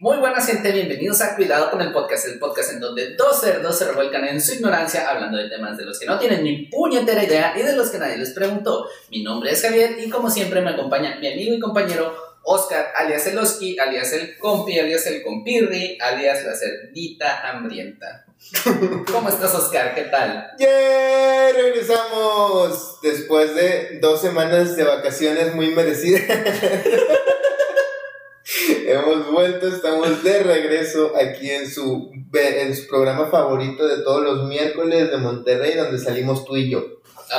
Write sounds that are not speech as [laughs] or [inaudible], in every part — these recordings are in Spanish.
Muy buenas gente, bienvenidos a Cuidado con el Podcast, el podcast en donde dos cerdos se revuelcan en su ignorancia hablando de temas de los que no tienen ni puñetera idea y de los que nadie les preguntó. Mi nombre es Javier y como siempre me acompaña mi amigo y compañero Oscar, alias el Oski, alias el Compi, alias el Compirri, alias la cerdita hambrienta. [laughs] ¿Cómo estás Oscar? ¿Qué tal? ¡Yeah! Regresamos después de dos semanas de vacaciones muy merecidas. [laughs] Hemos vuelto, estamos de regreso aquí en su, en su programa favorito de todos los miércoles de Monterrey, donde salimos tú y yo.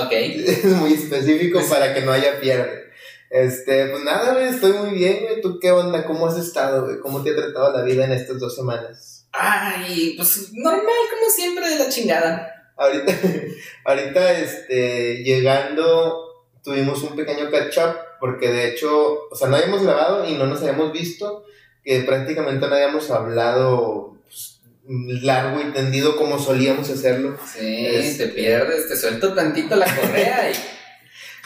Ok. [laughs] Es muy específico para que no haya pierde. Este, pues nada, estoy muy bien. ¿Tú qué onda? ¿Cómo has estado? ¿Cómo te ha tratado la vida en estas dos semanas? Ay, pues normal, como siempre, de la chingada. Ahorita, [laughs] ahorita, este, llegando, tuvimos un pequeño catch up, porque de hecho, o sea, no habíamos grabado y no nos habíamos visto, que prácticamente no habíamos hablado pues, largo y tendido como solíamos hacerlo. Sí, Este- te pierdes, te suelto tantito la correa y... [laughs]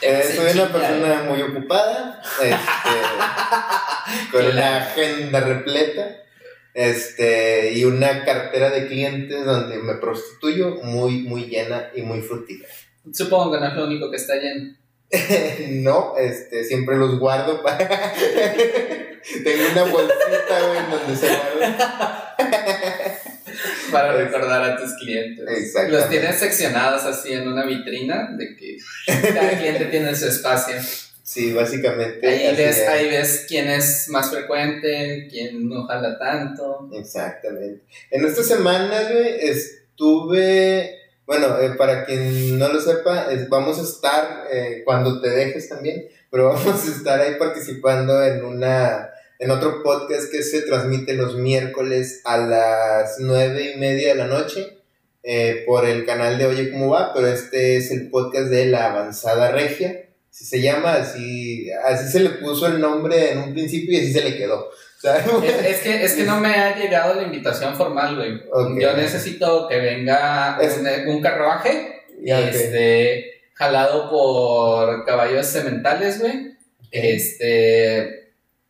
Eh, soy una chinga. persona muy ocupada, este, [laughs] con una agenda repleta, este, y una cartera de clientes donde me prostituyo muy, muy llena y muy fructífera. Supongo que no es lo único que está lleno. [laughs] no, este, siempre los guardo para... [laughs] Tengo una bolsita, en donde se guardan. [laughs] Para recordar a tus clientes. Exactamente. Los tienes seccionados así en una vitrina de que cada cliente tiene su espacio. Sí, básicamente. Ahí ves, es. ahí ves quién es más frecuente, quién no jala tanto. Exactamente. En esta semana, güey, estuve, bueno, eh, para quien no lo sepa, es- vamos a estar, eh, cuando te dejes también, pero [laughs] vamos a estar ahí participando en una, en otro podcast que se transmite los miércoles a las nueve y media de la noche eh, por el canal de Oye Cómo Va, pero este es el podcast de La Avanzada Regia. Así se llama, así, así se le puso el nombre en un principio y así se le quedó. [laughs] Es, es que, es que no me ha llegado la invitación formal, güey. Yo necesito que venga Es- un, un carruaje Ya, ok. este, jalado por caballos sementales, güey. Este,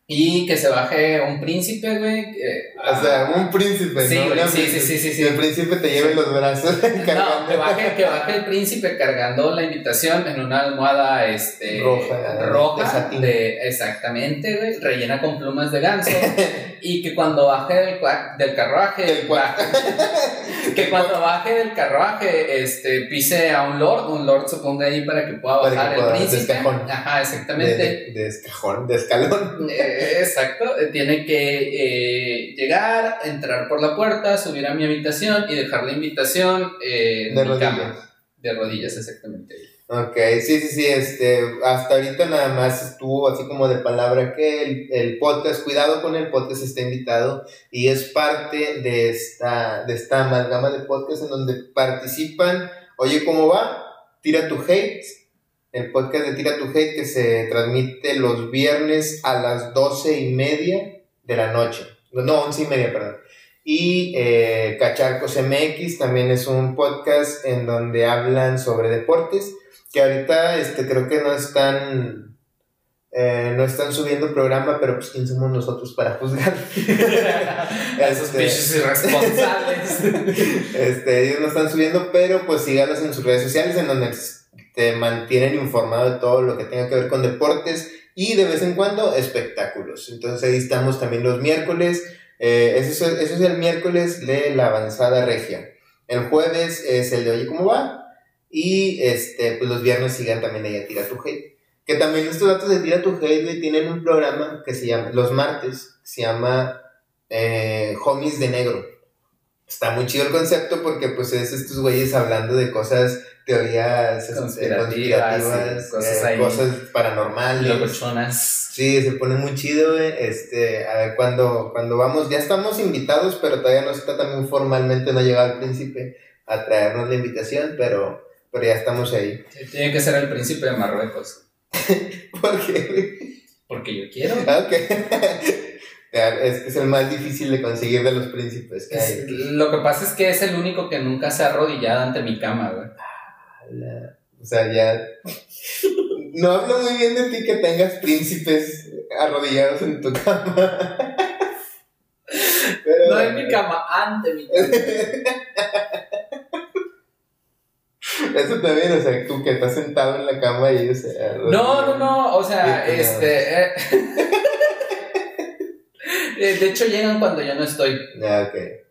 y que se baje un príncipe, güey. que- O sea, un príncipe, Sí, ¿no? güey, sí, sí, sí, sí, sí. Que el príncipe te lleve los brazos [laughs] No, cargando. que baje, que baje el príncipe cargando la invitación en una almohada este, Roja, roja de satín. de- exactamente, güey, rellena con plumas de ganso. [laughs] y que cuando baje del, carruaje, [laughs] que cuando baje del carruaje, este, pise a un lord, un lord se ponga ahí para que pueda que bajar pueda, el príncipe. de escajón. Ajá, de, exactamente. de, de escajón, de escalón. Eh, exacto, eh, tiene que eh, llegar, entrar por la puerta, subir a mi habitación y dejar la invitación eh, en De mi rodillas. cama. De rodillas, exactamente. Ok, sí, sí, sí, este, hasta ahorita nada más estuvo así como de palabra que el, el podcast, cuidado con el podcast, está invitado y es parte de esta, de esta amalgama de podcast en donde participan, oye, ¿cómo va? Tira tu hate, el podcast de Tira tu hate que se transmite los viernes a las doce y media de la noche, no, once y media, perdón. Y eh, Cacharcos MX también es un podcast en donde hablan sobre deportes que ahorita este, creo que no están eh, no están subiendo programa, pero pues quién somos nosotros para juzgar. [laughs] Esos bichos irresponsables. [laughs] Este, ellos no están subiendo, pero pues síganos en sus redes sociales en donde te mantienen informado de todo lo que tenga que ver con deportes y de vez en cuando espectáculos. Entonces ahí estamos también los miércoles. Eh, eso, es, eso es el miércoles de la avanzada regia. El jueves es el de Oye ¿Cómo va? Y este, pues los viernes sigan también ahí a Tira tu Hate. Que también estos datos de Tira tu Hate tienen un programa que se llama, los martes, se llama eh, Homies de Negro. Está muy chido el concepto porque pues es estos güeyes hablando de cosas, teorías este, Conspirativas, conspirativas, sí, cosas eh, ahí. cosas paranormales. Locochonas. Sí, se pone muy chido, güey. Este, a ver, cuando, cuando vamos, ya estamos invitados, pero todavía no está también formalmente, no ha llegado el príncipe a traernos la invitación, pero, pero ya estamos ahí. Tiene que ser el príncipe de Marruecos. [laughs] ¿Por qué? Porque yo quiero. Ah, ok. [laughs] Es, es el más difícil de conseguir de los príncipes que hay. Lo que pasa es que es el único que nunca se ha arrodillado ante mi cama, güey. La- O sea, ya. No hablo muy bien de ti que tengas príncipes arrodillados en tu cama. Pero, No en mi cama, ante mi cama. Eso también, o sea, tú que estás sentado en la cama y ellos se arrodillan. No, no, no, o sea, este... eh, [laughs] eh, De hecho, llegan cuando yo no estoy. Ah, ok.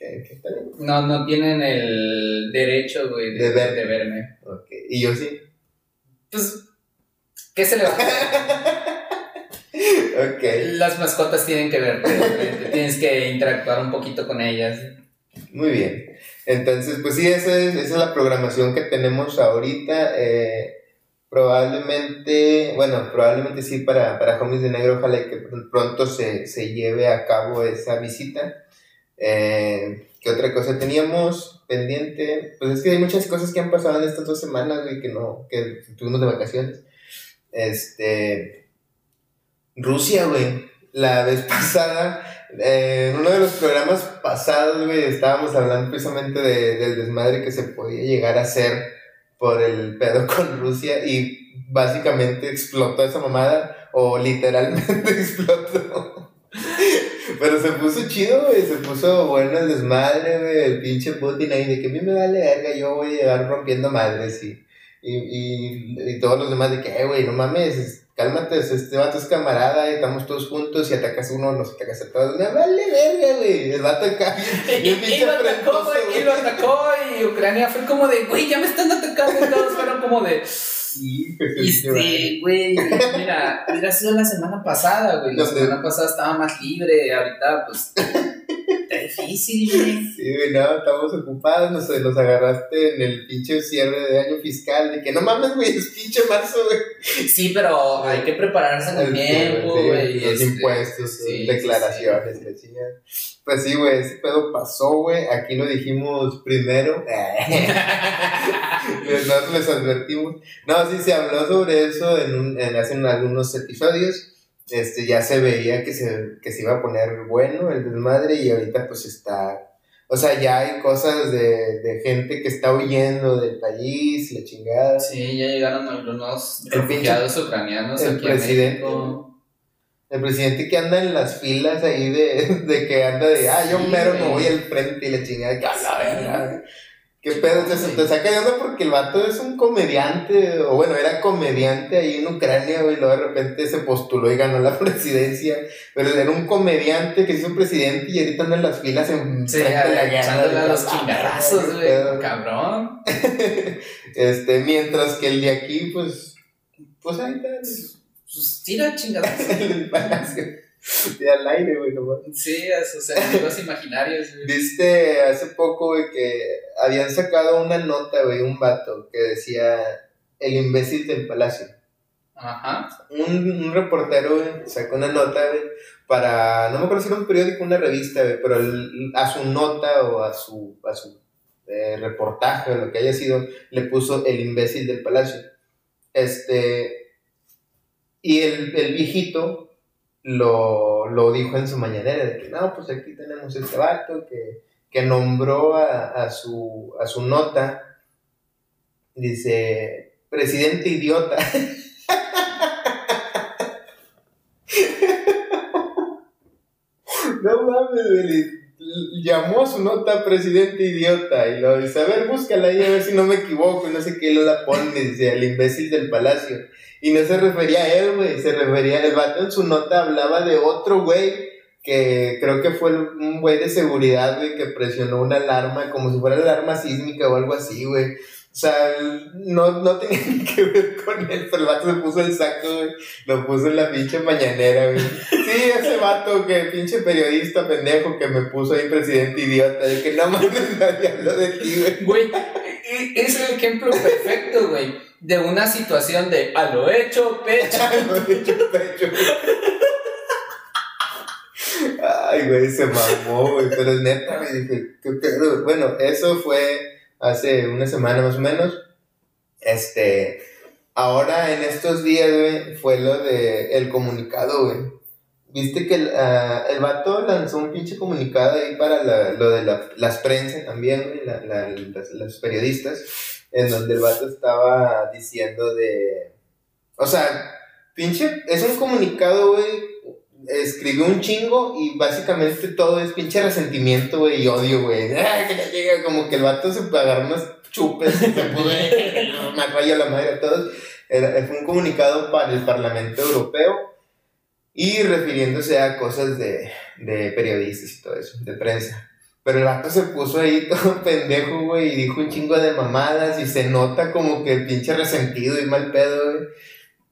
Está bien. No, no tienen el derecho, güey, de, De ver. de verme. Ok. Y yo sí. Pues, ¿qué se le va a hacer? [laughs] Las mascotas tienen que verte, tienes que interactuar un poquito con ellas. Muy bien. Entonces, pues sí, esa es, esa es la programación que tenemos ahorita. Eh, probablemente, bueno, probablemente sí para, para Homies de Negro, ojalá que pr- pronto se, se lleve a cabo esa visita. Eh, ¿Qué otra cosa teníamos pendiente? Pues es que hay muchas cosas que han pasado en estas dos semanas, güey, que no, que tuvimos de vacaciones. Este, Rusia, güey. La vez [laughs] pasada eh, en uno de los programas pasados, güey, estábamos hablando precisamente de- del desmadre que se podía llegar a hacer por el pedo con Rusia y básicamente explotó esa mamada o literalmente [laughs] explotó. Pero se puso chido, güey, se puso bueno el desmadre, güey, el pinche Putin ahí de que a mí me vale verga, yo voy a llegar rompiendo madres y, y, y, y todos los demás de que, eh, güey, no mames, es- cálmate, este vato es camarada, y estamos todos juntos y atacas uno, nos atacas a todos, me vale verga, güey, el vato acá, [laughs] Y, y pinche lo atacó, güey, y lo atacó, y Ucrania fue como de, güey, ya me están atacando, y todos fueron como de, Sí, dice, güey. mira, hubiera sido la semana pasada, güey, la semana pasada estaba más libre, ahorita, pues, difícil, güey. [laughs] Sí, güey, no, estamos ocupados, nos, nos agarraste en el pinche cierre de año fiscal, de que no mames, güey, es pinche marzo, güey. Sí, pero hay que prepararse con El tiempo, sí, güey. Los este, impuestos, sí, declaraciones, la chingada. Pues sí, güey, ese pedo pasó, güey. Aquí lo dijimos primero. [laughs] Nosotros les advertimos. No, sí, se habló sobre eso en, un, en hace algunos episodios. Este, ya se veía que se, que se iba a poner bueno el desmadre y ahorita pues está... O sea, ya hay cosas de, de gente que está huyendo del país, la chingada. Sí, ya llegaron algunos El refugiados ucranianos el aquí en presidente. México. El presidente que anda en las filas ahí de, [laughs] de que anda de, ah, yo Sí, mero me voy al frente y la chingada, que a la Sí. verga. ¿Qué pedo? Te, te saca de onda porque el vato es un comediante, o bueno, era comediante ahí en Ucrania, güey, y luego de repente se postuló y ganó la [laughs] presidencia, pero era un comediante que se hizo presidente y ahorita anda en las filas en Sí, frente de la guerra. a los chingarazos, güey. Cabrón. [laughs] Este, mientras que el de aquí, pues, pues ahí está Pues tira chingadazos. en [laughs] el palacio, y al aire, güey, nomás. Sí, a sus enemigos imaginarios, güey. Viste hace poco, güey, que habían sacado una nota, güey, un vato que decía el imbécil del palacio. Ajá. Un, un reportero, güey, sacó una nota, güey, para, no me acuerdo si era un periódico o una revista, güey, pero el- a su nota o a su, a su eh, reportaje o lo que haya sido, le puso el imbécil del palacio. Este, y el, el viejito lo, lo dijo en su mañanera, de que no, pues aquí tenemos este vato que, que nombró a, a su, a su nota, dice, presidente idiota. [laughs] No mames, güey. Llamó a su nota presidente idiota y lo dice, a ver, búscala ahí a ver si no me equivoco y no sé qué, lo la pone, dice, el imbécil del palacio. Y no se refería a él, güey, se refería, el vato en su nota hablaba de otro güey que creo que fue un güey de seguridad, güey, que presionó una alarma, como si fuera la alarma sísmica o algo así, güey. O sea, no, no tenía ni [laughs] que ver con él, pero el vato se puso el saco, güey. Lo puso en la pinche mañanera, güey. Sí, ese vato que pinche periodista pendejo que me puso ahí presidente idiota. De que no mames, [laughs] nadie habló de ti, güey. Güey, e- e- es el ejemplo perfecto, güey, de una situación de a lo hecho, pecho. [laughs] Lo he dicho, pecho. Ay, güey, se mamó, güey. Pero es neta, güey. Dije, ¿qué pedo? Bueno, eso fue hace una semana más o menos. Este. Ahora, en estos días, güey, fue lo de el comunicado, güey. Viste que el, ah, el vato lanzó un pinche comunicado ahí para la- lo de la, las prensa también, güey, la- la- las- los periodistas, en donde el vato estaba diciendo de... O sea, pinche, es un comunicado, güey, escribió un chingo y básicamente todo es pinche resentimiento, güey, y odio, güey. [laughs] Llega, Como que el vato se agarró unos chupes y se puso, me rayo la madre a todos. Era, fue un comunicado para el Parlamento Europeo y refiriéndose a cosas de, de periodistas y todo eso, de prensa. Pero el vato se puso ahí [laughs] todo pendejo, güey, y dijo un chingo de mamadas y se nota como que pinche resentido y mal pedo, güey.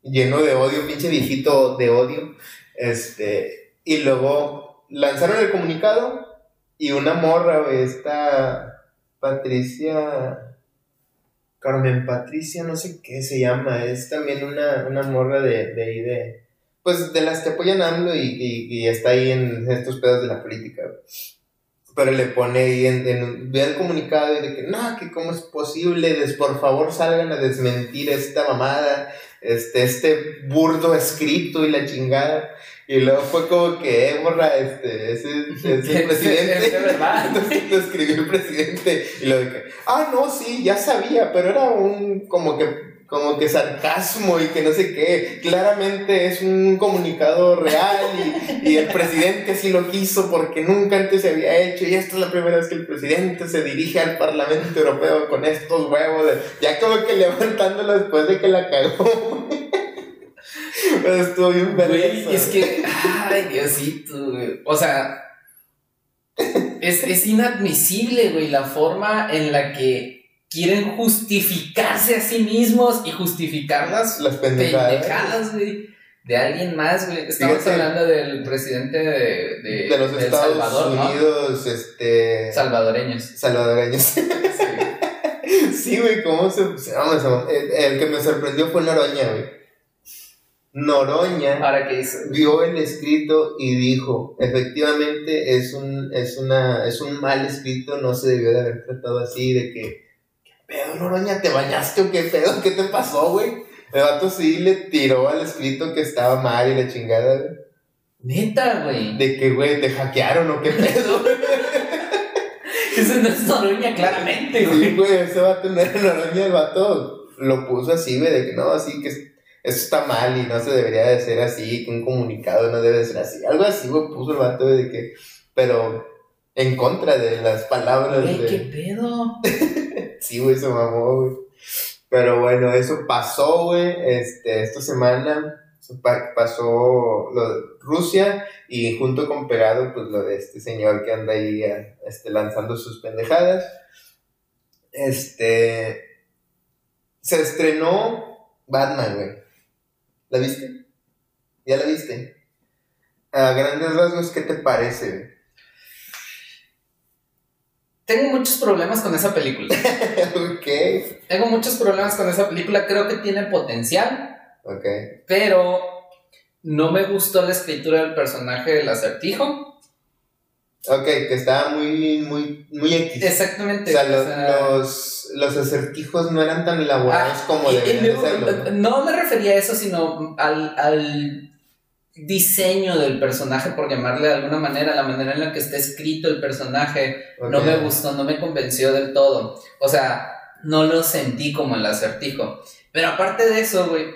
Lleno de odio, pinche viejito de odio. Este, y luego lanzaron el comunicado y una morra, güey, esta Patricia, Carmen Patricia, no sé qué se llama, es también una, una morra de, de ahí de, pues de las que apoyan a AMLO y, y, y está ahí en estos pedos de la política. Pero le pone ahí en, en el comunicado y de que no, que cómo es posible, des, por favor salgan a desmentir esta mamada, este, este burdo escrito y la chingada. Y luego fue como que, eh, morra, este, ese es el [laughs] presidente. Es verdad. [laughs] Entonces lo escribió el presidente. Y lo que, ah, no, sí, ya sabía, pero era un como que como que sarcasmo y que no sé qué. Claramente es un comunicado real y, y el presidente sí lo quiso porque nunca antes se había hecho. Y esta es la primera vez que el presidente se dirige al Parlamento Europeo con estos huevos. de- ya como que levantándolo después de que la cagó. [laughs] Pero estuvo bien vergüenza, es que, ay, Diosito, güey. O sea, es, es inadmisible, güey, la forma en la que quieren justificarse a sí mismos y justificar las Las pendejadas. pendejadas, güey, de alguien más, güey. Estamos Fíjate. hablando del presidente de, de, De los Estados Salvador, ¿no? Unidos, este. Salvadoreños. salvadoreños. Sí. [laughs] Sí, güey, ¿cómo se.? vamos, el, el que me sorprendió fue Noroña, güey. Noroña Ahora qué hizo. vio el escrito y dijo: efectivamente es un, es, una, es un mal escrito, no se debió de haber tratado así, de que. ¿Qué pedo, Noroña? ¿Te bañaste o qué pedo? ¿Qué te pasó, güey? El vato sí le tiró al escrito que estaba mal y la chingada, güey. Neta, güey. De que, güey, te hackearon o qué pedo, güey. [laughs] Eso no es Noroña, claramente, güey. Sí, güey, ese vato no era Noroña, el vato lo puso así, güey, de que no, así que es- eso está mal y no se debería de ser así, que un comunicado no debe ser así. Algo así, güey, puso el vato, güey, de que, pero en contra de las palabras Güey, ¿qué pedo? [laughs] Sí, güey, se mamó, güey. Pero bueno, eso pasó, güey, este, esta semana pa- pasó lo de Rusia y junto con pegado, pues lo de este señor que anda ahí este, lanzando sus pendejadas. Este. Se estrenó Batman, güey. ¿La viste? ¿Ya la viste? A grandes rasgos, ¿qué te parece? Tengo muchos problemas con esa película. [laughs] ok, Tengo muchos problemas con esa película. Creo que tiene potencial, ok. pero no me gustó la escritura del personaje del acertijo. Ok, que estaba muy, muy, muy X. Exactamente. O sea, los, o sea, los, los acertijos no eran tan elaborados ah, como y- y deberían de serlo. ¿no? no me refería a eso, sino al, al diseño del personaje, por llamarle de alguna manera, la manera en la que está escrito el personaje. No me gustó, no me convenció del todo. O sea, no lo sentí como el acertijo. Pero aparte de eso, güey,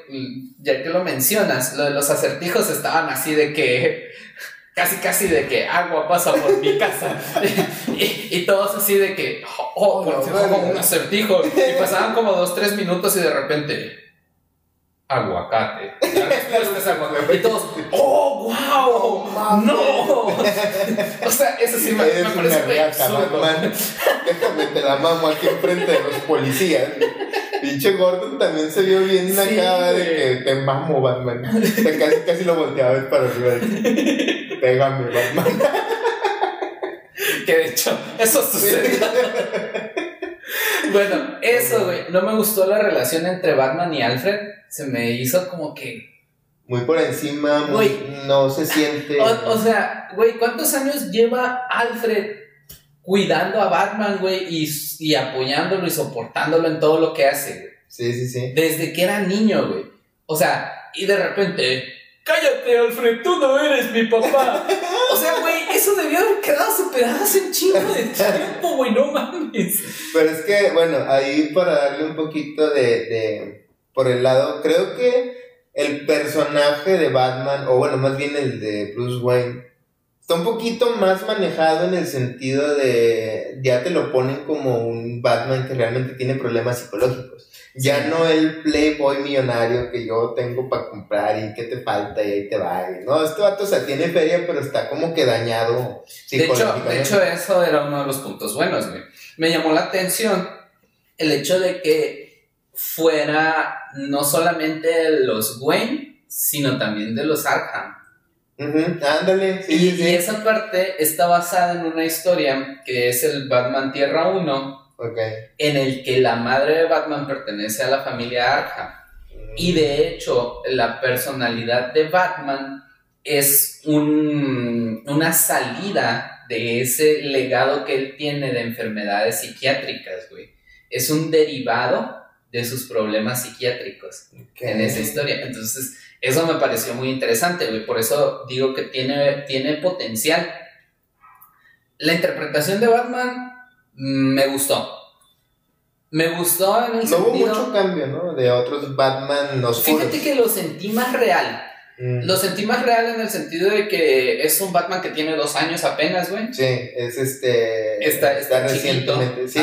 ya que lo mencionas, lo de los acertijos estaban así de que. [laughs] Casi, casi de que agua pasa por mi casa. [laughs] y, y todos así de que. Oh, por fin como un acertijo. Y pasaban como dos, tres minutos y de repente. Aguacate. [laughs] La respuesta es aguacate. Y todos. ¡Oh, wow! ¡No! [laughs] O sea, eso sí me, me parece una absurdo. Batman. [laughs] Déjame te la mamo aquí enfrente de los policías. Pinche Gordon también se vio bien Sí, acá de que te mamo, Batman. O sea, casi, casi lo volteaba a ver para arriba. Pégame, Batman. Que de hecho, eso sucedió. Bueno, eso, güey. No me gustó la relación entre Batman y Alfred. Se me hizo como que. Muy por encima, muy, no se siente. O, o sea, güey, ¿cuántos años lleva Alfred cuidando a Batman, güey? Y, y apoyándolo y soportándolo en todo lo que hace, güey. Sí, sí, sí. Desde que era niño, güey. O sea, y de repente. Cállate, Alfred, tú no eres mi papá. O sea, güey, eso debió haber quedado superado hace un chingo de tiempo, güey, no mames. Pero es que, bueno, ahí para darle un poquito de, de, por el lado, creo que el personaje de Batman, o bueno, más bien el de Bruce Wayne, está un poquito más manejado en el sentido de, ya te lo ponen como un Batman que realmente tiene problemas psicológicos. Ya no el playboy millonario que yo tengo para comprar y que te falta y ahí te va. No, este vato o sea, tiene feria, pero está como que dañado de hecho, de hecho, eso era uno de los puntos buenos, güey. Me llamó la atención el hecho de que fuera no solamente los Wayne, sino también de los Arkham. Ándale. y, y, esa parte está basada en una historia que es el Batman Tierra 1 en el que la madre de Batman pertenece a la familia Arkham. Y de hecho, la personalidad de Batman es una salida de ese legado que él tiene de enfermedades psiquiátricas, güey. Es un derivado de sus problemas psiquiátricos en esa historia. Entonces, eso me pareció muy interesante, güey. Por eso digo que tiene, tiene potencial. La interpretación de Batman me gustó. Me gustó en el no hubo mucho cambio, ¿no? De otros Batman oscuros. Fíjate que lo sentí más real. Mm. Lo sentí más real en el sentido de que es un Batman que tiene dos años apenas, güey. Sí, es este. Está, está, recientemente, sí.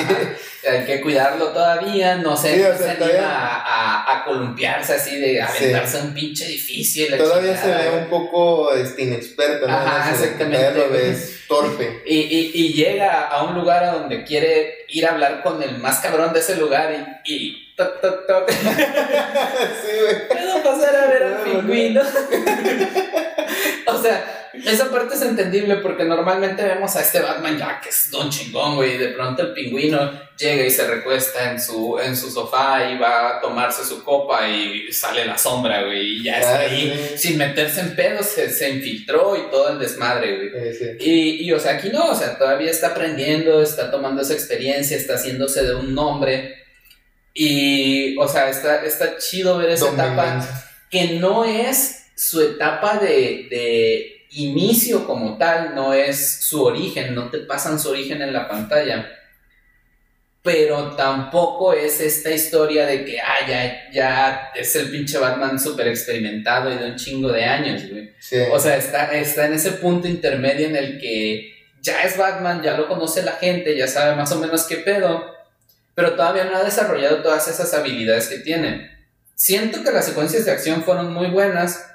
Hay que cuidarlo todavía, no sé, sí, a, a, columpiarse así, de aventarse a un pinche edificio. todavía se ve un poco este, inexperto, ¿no? Ajá, exactamente. lo ves torpe. Y, y, y, llega a un lugar a donde quiere ir a hablar con el más cabrón de ese lugar y, y toc, toc, toc. [laughs] sí, güey. ¿Puedo pasar a ver al pingüino? [laughs] o sea, esa parte es entendible porque normalmente vemos a este Batman ya que es don chingón, güey, y de pronto el pingüino llega y se recuesta en su, en su sofá y va a tomarse su copa y sale la sombra, güey, y ya está ah, ahí sin meterse en pedos, se, infiltró y todo el desmadre, güey. Y, y, o sea, aquí no, o sea, todavía está aprendiendo, está tomando esa experiencia, está haciéndose de un nombre. Y, o sea, está, está chido ver esa etapa que no es su etapa de inicio como tal, no es su origen, no te pasan su origen en la pantalla. Pero tampoco es esta historia de que, ah, ya, es el pinche Batman súper experimentado y de un chingo de años, güey. O sea, está, está en ese punto intermedio en el que ya es Batman, ya lo conoce la gente, ya sabe más o menos qué pedo, pero todavía no ha desarrollado todas esas habilidades que tiene. Siento que las secuencias de acción fueron muy buenas,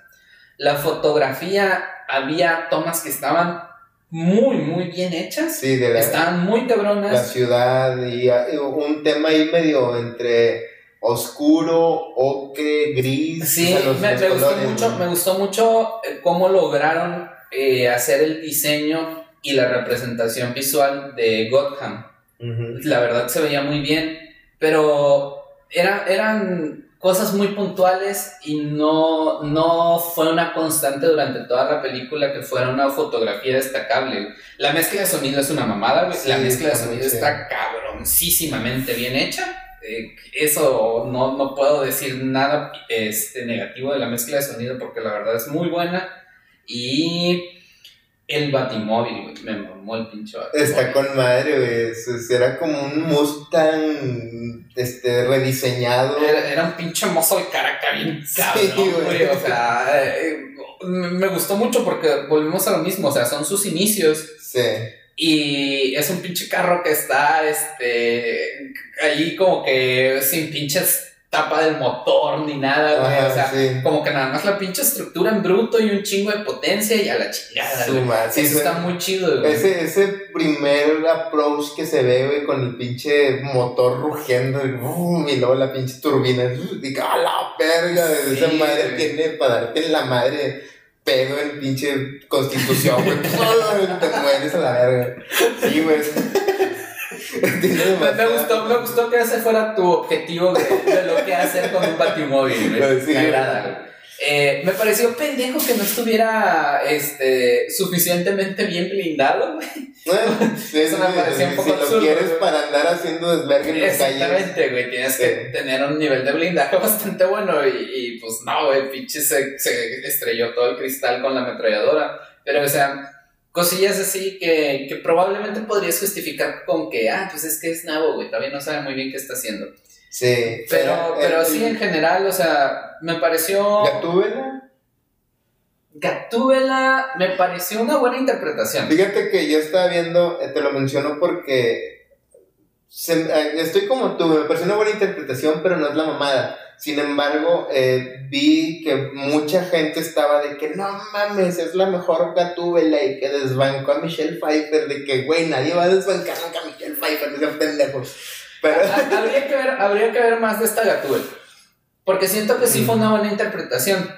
la fotografía había tomas que estaban muy, muy bien hechas. Sí, de la, Estaban muy cabronas. La ciudad y, un tema ahí medio entre oscuro, ocre, gris. Sí, me, gustó mucho, me gustó mucho eh, cómo lograron eh, hacer el diseño y la representación visual de Gotham. La verdad se veía muy bien, pero era, eran cosas muy puntuales y no, no fue una constante durante toda la película que fuera una fotografía destacable. La mezcla de sonido es una mamada, la mezcla de sonido está cabroncísimamente bien hecha. Eh, eso no, no, puedo decir nada este, negativo de la mezcla de sonido porque la verdad es muy buena. Y el Batimóvil, güey. Me mamó el pinche Batimóvil. Está con madre, güey. Era como un Mustang este, rediseñado. Era, un pinche mozo de caraca bien cabrón, güey. O sea, eh, me gustó mucho porque volvimos a lo mismo. O sea, son sus inicios. Sí. Y es un pinche carro que está, este, ahí como que sin pinches tapa del motor ni nada, güey. o sea, como que nada más la pinche estructura en bruto y un chingo de potencia y a la chingada. Sí, eso está muy chido, güey. Ese, ese primer approach que se ve, güey, con el pinche motor rugiendo y, luego la pinche turbina. Y a la verga, de esa madre tiene para darte la madre pedo en pinche constitución, güey. [laughs] Te mueres a la verga. Sí, güey. Me, gustó, me gustó que ese fuera tu objetivo de, lo que hacer con un batimóvil. Me agrada, Eh, me pareció pendejo que no estuviera este, suficientemente bien blindado. Bueno, sí, [laughs] Eso me sí, pareció sí, un poco si lo quieres para andar haciendo desvergue en las calles. Exactamente, güey. Tienes que tener un nivel de blindaje [laughs] bastante bueno. Y, y, pues no, güey, pinche se, se estrelló todo el cristal con la ametralladora. Pero, o sea, cosillas así que, que probablemente podrías justificar con que, ah, pues es que es nabo, güey. Todavía no sabe muy bien qué está haciendo. Sí. Pero, pero el- sí, en general, o sea, me pareció. Gatúbela. Gatúbela me pareció una buena interpretación. Fíjate que yo estaba viendo, eh, te lo menciono porque se- eh, estoy como tú, me pareció una buena interpretación, pero no es la mamada. Sin embargo, eh, vi que mucha gente estaba de que no mames, es la mejor Gatúbela y que desbancó a Michelle Pfeiffer, de que güey, nadie va a desbancar nunca a Michelle Pfeiffer, no sean pendejos. Pero, Ha- habría, que ver, habría que ver más de esta Gatúbela. Porque siento que sí fue una buena interpretación.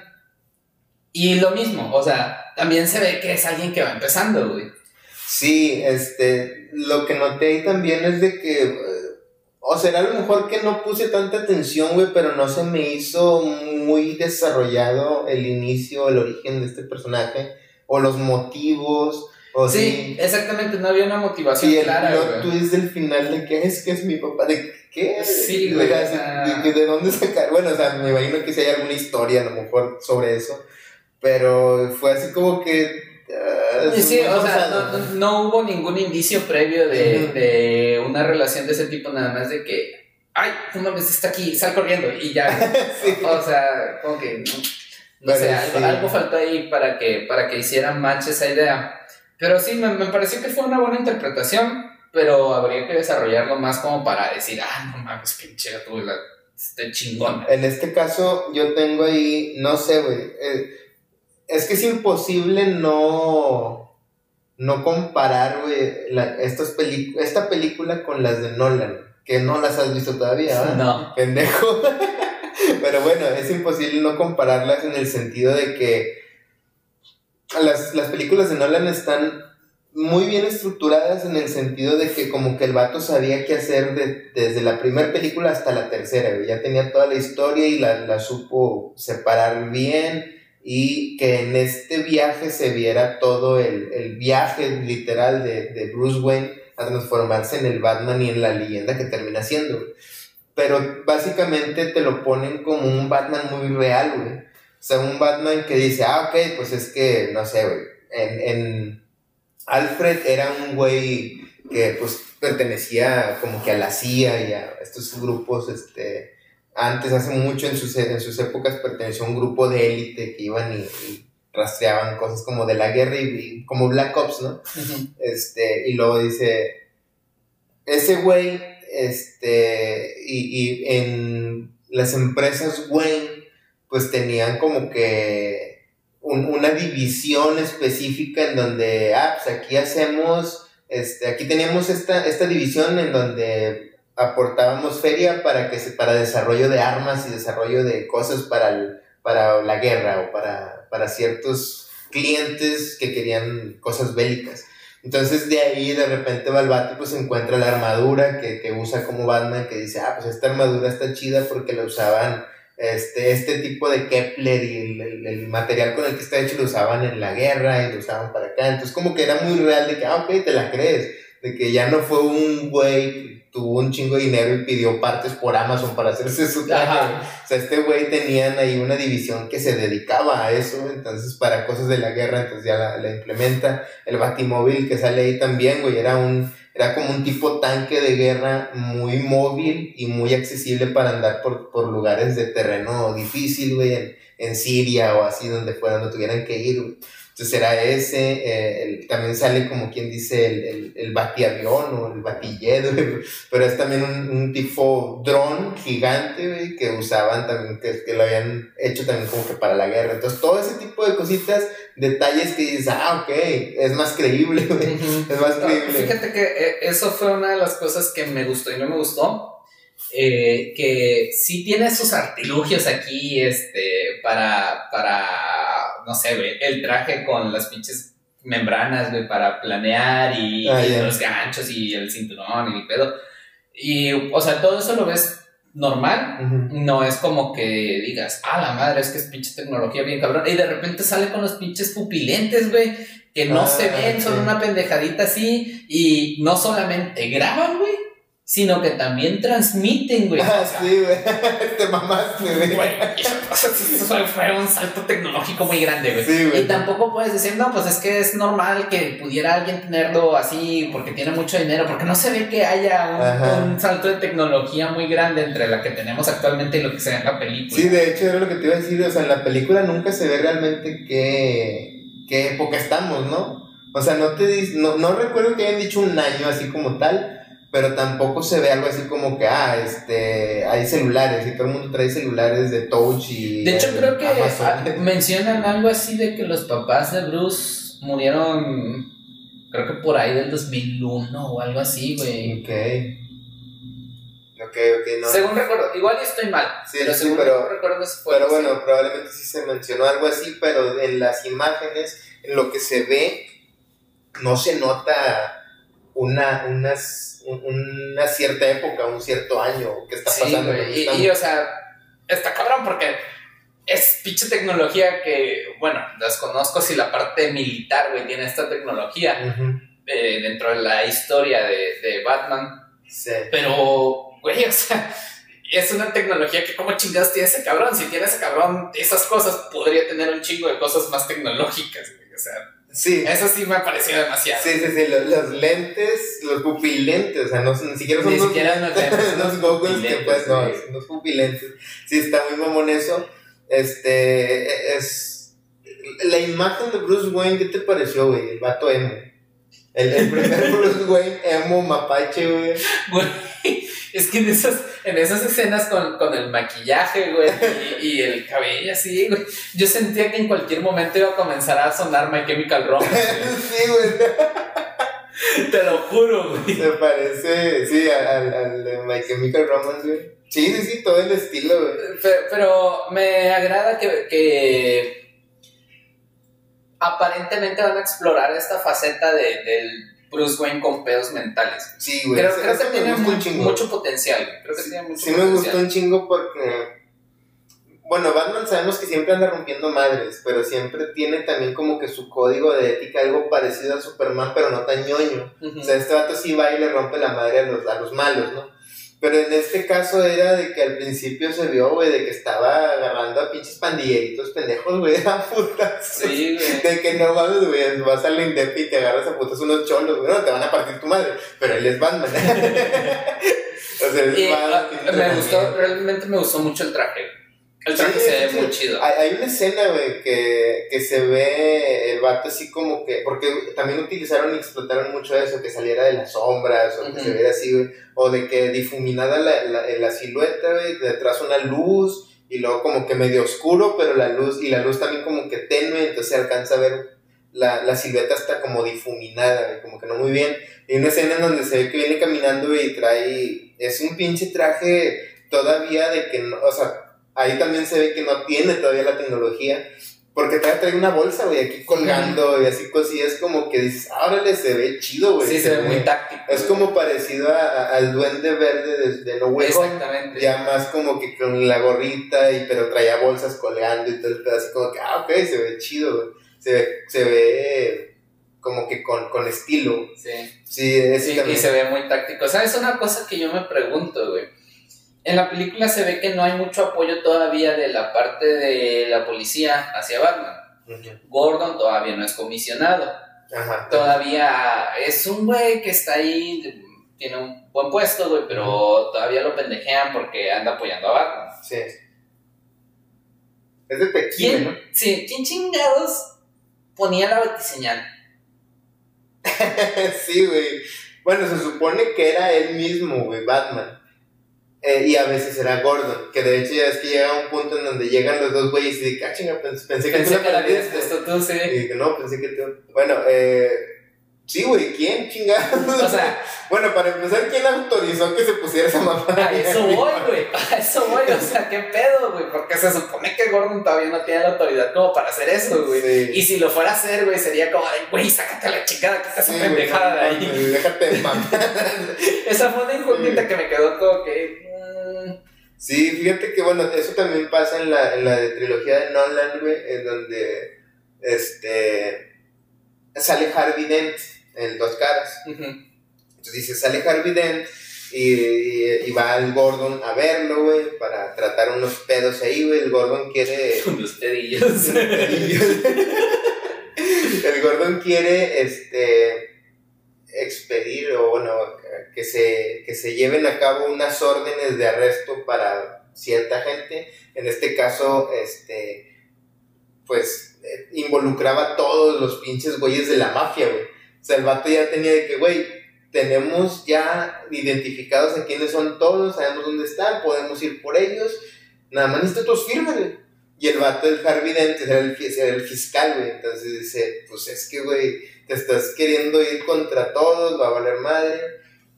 Y lo mismo, o sea, también se ve que es alguien que va empezando, güey. Sí, este, lo que noté ahí también es de que, o será a lo mejor que no puse tanta atención, güey, pero no se me hizo muy desarrollado el inicio, el origen de este personaje, o los motivos, o Sí, sí. exactamente, no había una motivación Sí, el clara, plot güey. twist del final de que es que es mi papá, de qué, Sí, O güey, sea, o sea- de, de dónde sacar, bueno, o sea, me imagino que si hay alguna historia a lo mejor sobre eso, pero fue así como que... ah, Sí, o sea, no, no- hubo ningún indicio previo de, de una relación de ese tipo, nada más de que, ay, no mames, está aquí, sal corriendo, y ya. [laughs] Sí. O sea, como que, no, sé, algo, sí. algo faltó ahí para que, para que hicieran match esa idea. Pero sí, me, me pareció que fue una buena interpretación, pero habría que desarrollarlo más como para decir, ah, no mames, pinche tú, la, este chingón. En este caso, yo tengo ahí, no sé, güey. eh, es que es imposible no, no comparar, güey, estas esta película con las de Nolan, que no las has visto todavía, ¿verdad? No. Pendejo. [laughs] Pero bueno, es imposible no compararlas en el sentido de que las, las películas de Nolan están muy bien estructuradas en el sentido de que como que el vato sabía qué hacer de- desde la primera película hasta la tercera, güey. ya tenía toda la historia y la, la supo separar bien y que en este viaje se viera todo el, el viaje literal de, de Bruce Wayne a transformarse en el Batman y en la leyenda que termina siendo. Pero básicamente te lo ponen como un Batman muy real, güey. O sea, un Batman que dice, ah, ok, pues es que, no sé, güey. En, en Alfred era un güey que pues pertenecía como que a la CIA y a estos grupos, este, antes, hace mucho en sus, en sus épocas perteneció a un grupo de élite que iban y, y rastreaban cosas como de la guerra y, y como Black Ops, ¿no? Este, y luego dice, ese güey, este, y, y en las empresas Wayne, pues tenían como que un- una división específica en donde, ah, pues aquí hacemos, este, aquí teníamos esta, esta división en donde aportábamos feria para que se, para desarrollo de armas y desarrollo de cosas para, el- para la guerra o para, para ciertos clientes que querían cosas bélicas. Entonces de ahí de repente y pues encuentra la armadura que, que usa como Batman, que dice, ah, pues esta armadura está chida porque la usaban este, este tipo de Kepler y el, el- el material con el que está hecho lo usaban en la guerra y lo usaban para acá. Entonces como que era muy real de que, ah, ok, te la crees. De que ya no fue un güey que tuvo un chingo de dinero y pidió partes por Amazon para hacerse su traje. O sea, este güey tenían ahí una división que se dedicaba a eso, entonces para cosas de la guerra, entonces ya la, la implementa. El batimóvil que sale ahí también, güey, era un, era como un tipo tanque de guerra muy móvil y muy accesible para andar por, por lugares de terreno difícil, güey, en, en Siria o así, donde fuera, donde tuvieran que ir, güey. Entonces era ese, eh, el- también sale como quien dice el, el, el batiavión o el batilledo, [laughs] pero es también un, un tipo dron gigante, güey, que usaban también, que, que lo habían hecho también como que para la guerra. Entonces todo ese tipo de cositas, detalles que dices, ah, ok, es más creíble, güey, [laughs] es más No, creíble. fíjate que eh, eso fue una de las cosas que me gustó y no me gustó. eh, que sí tiene sus artilugios aquí, este, para, para, no sé, güey, el traje con las pinches membranas, güey, para planear y, Ah, los ganchos y el cinturón y el pedo. Y, o sea, todo eso lo ves normal, no es como que digas, ah, la madre, es que es pinche tecnología bien cabrón. Y de repente sale con los pinches pupilentes, güey, que no Ah, se ven, son una pendejadita así. Y no solamente graban, güey, sino que también transmiten, güey. Ah, sí, güey. [laughs] Te mamaste, güey. Güey, eso fue, un salto tecnológico muy grande, güey. Sí, güey. Y tampoco puedes decir, no, pues es que es normal que pudiera alguien tenerlo así porque tiene mucho dinero, porque no se ve que haya un, un salto de tecnología muy grande entre la que tenemos actualmente y lo que se ve en la película. Sí, de hecho era lo que te iba a decir, o sea, en la película nunca se ve realmente qué, qué época estamos, ¿no? O sea, no te no, no recuerdo que hayan dicho un año así como tal, pero tampoco se ve algo así como que, ah, este, hay celulares y todo el mundo trae celulares de touch y... De hecho, creo que Amazon. mencionan algo así de que los papás de Bruce murieron, creo que por ahí del 2001 o algo así, güey. Ok. Ok, ok, no. Según recuerdo, igual estoy mal, Sí, pero sí, según pero- recuerdo eso fue Pero bueno, probablemente sí se mencionó algo así, pero en las imágenes, en lo que se ve, no se nota una, unas, un- una cierta época, un cierto año que está Sí, pasando. Y, o sea, está cabrón porque es pinche tecnología que, bueno, desconozco si la parte militar, güey, tiene esta tecnología eh, dentro de la historia de, de Batman, sí. pero, güey, o sea, es una tecnología que como chingados tiene ese cabrón. Si tiene ese cabrón esas cosas, podría tener un chingo de cosas más tecnológicas, güey. O sea, Sí, eso sí me ha parecido demasiado. sí, sí, sí, los, los lentes, los pupilentes, o sea, no, ni siquiera son Ni unos- siquiera unos [laughs] unos goggles que pues no, güey. son unos pupilentes. Sí, está muy mamón eso. Este, es... La imagen de Bruce Wayne, ¿qué te pareció, güey? El vato emo. El, el primer [laughs] Bruce Wayne emo mapache, güey. Güey, es que en esas, en esas escenas con, con el maquillaje, güey, y, y el cabello así, güey, yo sentía que en cualquier momento iba a comenzar a sonar My Chemical Romance, [laughs] sí, güey. Te lo juro, güey. Se parece, sí, al, al de My Chemical Romance, güey. Sí, sí, sí, todo el estilo, güey. Pero, pero me agrada que, que aparentemente van a explorar esta faceta de, del Bruce Wayne con pedos mentales. Sí, güey. Creo, creo que tiene gusta un mu- chingo. mucho potencial. Creo que tiene mucho Sí me gustó un chingo porque, bueno, Batman sabemos que siempre anda rompiendo madres, pero siempre tiene también como que su código de ética algo parecido a Superman, pero no tan ñoño. O sea, este vato sí va y le rompe la madre a los, a los malos, ¿no? Pero en este caso era de que al principio se vio, güey, de que estaba agarrando a pinches pandilleritos pendejos, güey, [laughs] a putas. Sí, güey. De que no mames, güey, vas al Indepi y te agarras a putas unos cholos, güey, no, te van a partir tu madre, pero él es Batman. [laughs] o sea, es Y, Batman, ah, me gustó, realmente me gustó mucho el traje. El traje Sí, se ve sí, muy sí. chido. Hay, hay una escena, güey, que, que se ve el vato así como que. Porque también utilizaron y explotaron mucho eso, que saliera de las sombras, o que se viera así, güey. O de que difuminada la, la, la silueta, güey, detrás una luz, y luego como que medio oscuro, pero la luz, y la luz también como que tenue, entonces se alcanza a ver la, la silueta está como difuminada, güey, como que no muy bien. Y una escena en donde se ve que viene caminando güey, y trae. Es un pinche traje todavía de que no. O sea, ahí también se ve que no tiene todavía la tecnología. Porque todavía trae una bolsa, güey, aquí colgando y así cosillas como que dices, ah, órale, se ve chido, güey. sí, se ve muy táctico. Es como parecido a- a- al duende verde de, de No Way. Exactamente. Ya más como que con la gorrita, y, pero traía bolsas colgando y todo el pedo, así como que, ah, ok, se ve chido, güey. Se ve, se ve como que con, con estilo. Sí. Sí, ese Sí, y se ve muy táctico. ¿Sabes una cosa que yo me pregunto, güey? En la película se ve que no hay mucho apoyo todavía de la parte de la policía hacia Batman. Gordon todavía no es comisionado. Ajá. Todavía es un güey que está ahí, tiene un buen puesto, güey, pero todavía lo pendejean porque anda apoyando a Batman. Sí. Es de tequila, ¿Quién, ¿no? sí, ¿quién chingados ponía la batiseñal? [laughs] sí, güey. Bueno, se supone que era él mismo, güey, Batman. Eh, y a veces era Gordon, que de hecho ya es que llega un punto en donde llegan los dos güeyes y dije, ah, chinga, pens- pensé, que Pensé tú que la habías aprendiste". puesto tú, sí. Y dije, no, pensé que tú. Bueno, eh. Sí, güey, ¿quién? Chingados. O sea, [laughs] bueno, para empezar, ¿quién autorizó que se pusiera esa mamá? a eso [laughs] voy, güey. A eso voy. O sea, ¿qué pedo, güey? Porque se supone que Gordon todavía no tiene la autoridad como para hacer eso, güey. Sí. Y si lo fuera a hacer, güey, sería como, güey, sácate la chingada, que estás Sí, pendejada de ahí. Déjate de mamá. [laughs] Esa fue una incógnita que me quedó como que. Sí, fíjate que bueno, eso también pasa en la, en la de trilogía de Nolan, güey, en donde este sale Harvey Dent en Dos Caras. Entonces dice, sale Harvey Dent y, va el Gordon a verlo, güey, para tratar unos pedos ahí, güey. El Gordon quiere... [laughs] Unos pedillos. [laughs] el Gordon quiere, este expedir o bueno, que se, que se lleven a cabo unas órdenes de arresto para cierta gente. En este caso, este, pues eh, involucraba a todos los pinches güeyes de la mafia, güey. O sea, el vato ya tenía de que, güey, tenemos ya identificados a quiénes son todos, sabemos dónde están, podemos ir por ellos. Nada más necesito tus firmas, güey. Y el vato del Harvey Dent era el, era el fiscal, güey. Entonces dice, pues es que, güey, te estás queriendo ir contra todos, va a valer madre,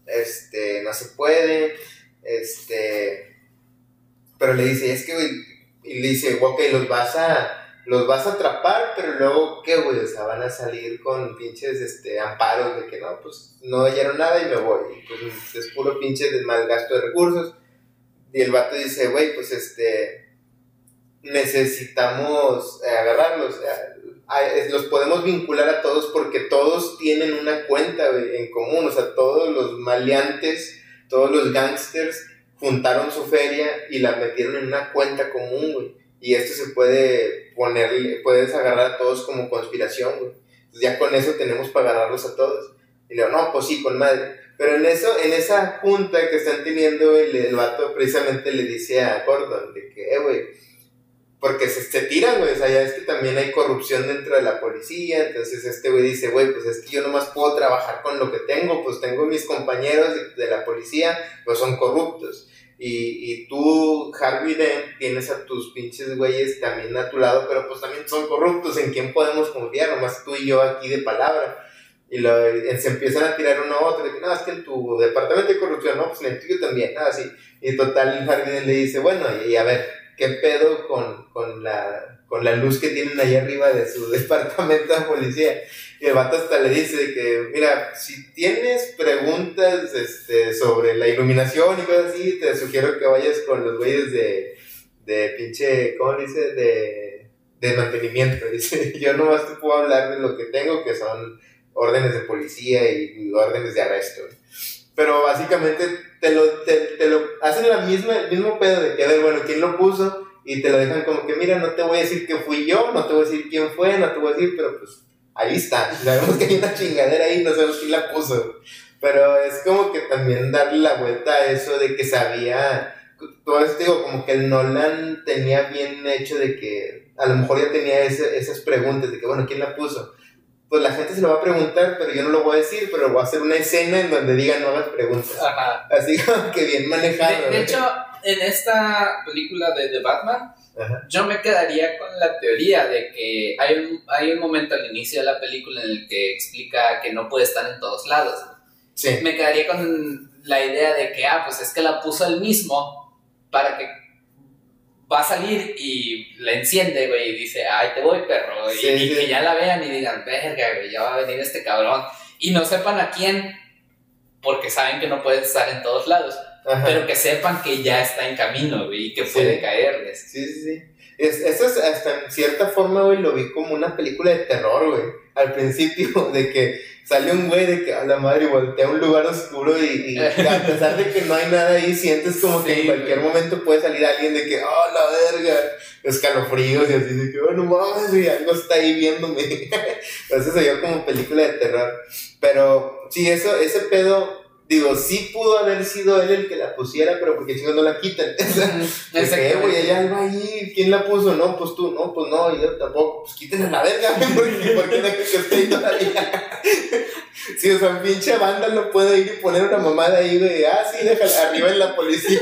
este, no se puede, este, pero le dice, es que, güey, y le dice, ok, los vas a, los vas a atrapar, pero luego, ¿qué, güey? O sea, van a salir con pinches, este, amparos de que no, pues, no oyeron nada y me voy, y pues, es puro pinche mal gasto de recursos, y el vato dice, güey, pues, este, necesitamos eh, agarrarlos, los podemos vincular a todos porque todos tienen una cuenta en común, o sea, todos los maleantes, todos los gangsters juntaron su feria y la metieron en una cuenta común, güey. Y esto se puede poner, puedes agarrar a todos como conspiración, güey. ya con eso tenemos para agarrarlos a todos. Y le digo, no, pues sí, con madre. Pero en eso, en esa junta que están teniendo, el, el vato precisamente le dice a Gordon de que, eh, güey, porque se, se tiran, güey, o es que también hay corrupción dentro de la policía, entonces este güey dice, güey, pues es que yo nomás puedo trabajar con lo que tengo, pues tengo mis compañeros de, la policía, pues son corruptos. Y, y tú, Harvey Dent, tienes a tus pinches güeyes también a tu lado, pero pues también son corruptos, ¿en quién podemos confiar? Nomás tú y yo aquí de palabra. Y lo, se empiezan a tirar uno a otro, de que no, es que en tu departamento de corrupción, no, pues en el tuyo también, nada así. Y total, Harvey Dent le dice, bueno, y a ver, ¿qué pedo con, con, la, con la luz que tienen ahí arriba de su [laughs] departamento de policía? Y el vato hasta le dice que, mira, si tienes preguntas este, sobre la iluminación y cosas así, te sugiero que vayas con los güeyes de, de pinche, ¿cómo dice? De, de mantenimiento. [laughs] Dice, yo nomás te puedo hablar de lo que tengo, que son órdenes de policía y, órdenes de arresto. Pero básicamente te lo, te, te lo hacen la misma, el mismo pedo de que, a ver, bueno, ¿quién lo puso? Y te lo dejan como que, mira, no te voy a decir que fui yo, no te voy a decir quién fue, no te voy a decir, pero pues ahí está. Sabemos que hay una chingadera ahí, no sabemos quién la puso. Pero es como que también darle la vuelta a eso de que sabía, todo esto digo, como que el Nolan tenía bien hecho de que a lo mejor ya tenía esas preguntas de que, bueno, ¿quién la puso? Pues la gente se lo va a preguntar, pero yo no lo voy a decir, pero voy a hacer una escena en donde digan no hagas preguntas. Ajá. Así que bien manejado. De, hecho, en esta película de, The Batman, yo me quedaría con la teoría de que hay un, hay un momento al inicio de la película en el que explica que no puede estar en todos lados. Sí. Me quedaría con la idea de que, ah, pues es que la puso él mismo para que va a salir y la enciende, güey, y dice, ay, te voy, perro. y, que ya la vean y digan, verga, güey, ya va a venir este cabrón. Y no sepan a quién, porque saben que no puede estar en todos lados. Pero que sepan que ya está en camino, güey, y que puede caerles. Sí, sí, sí. Es, eso es hasta en cierta forma, güey, lo vi como una película de terror, güey. Al principio, [laughs] de que sale un güey de que a la madre voltea a un lugar oscuro y, [laughs] a pesar de que no hay nada ahí, sientes como que en cualquier momento puede salir alguien de que, oh, la verga, escalofríos y así, de que, oh, no mames, y algo está ahí viéndome. [laughs] Entonces se vio como película de terror. Pero sí, eso, ese pedo Digo, sí pudo haber sido él el que la pusiera, pero porque si no, no la quitan. [laughs] Dice, güey, allá va ahí, ¿quién la puso? No, pues tú, no, pues no, yo tampoco, pues quiten a la verga, [laughs] porque ¿por qué no que esté ahí todavía? [laughs] sí, o sea, pinche banda no puede ir y poner una mamada ahí de, ah, sí, déjala, arriba en la policía.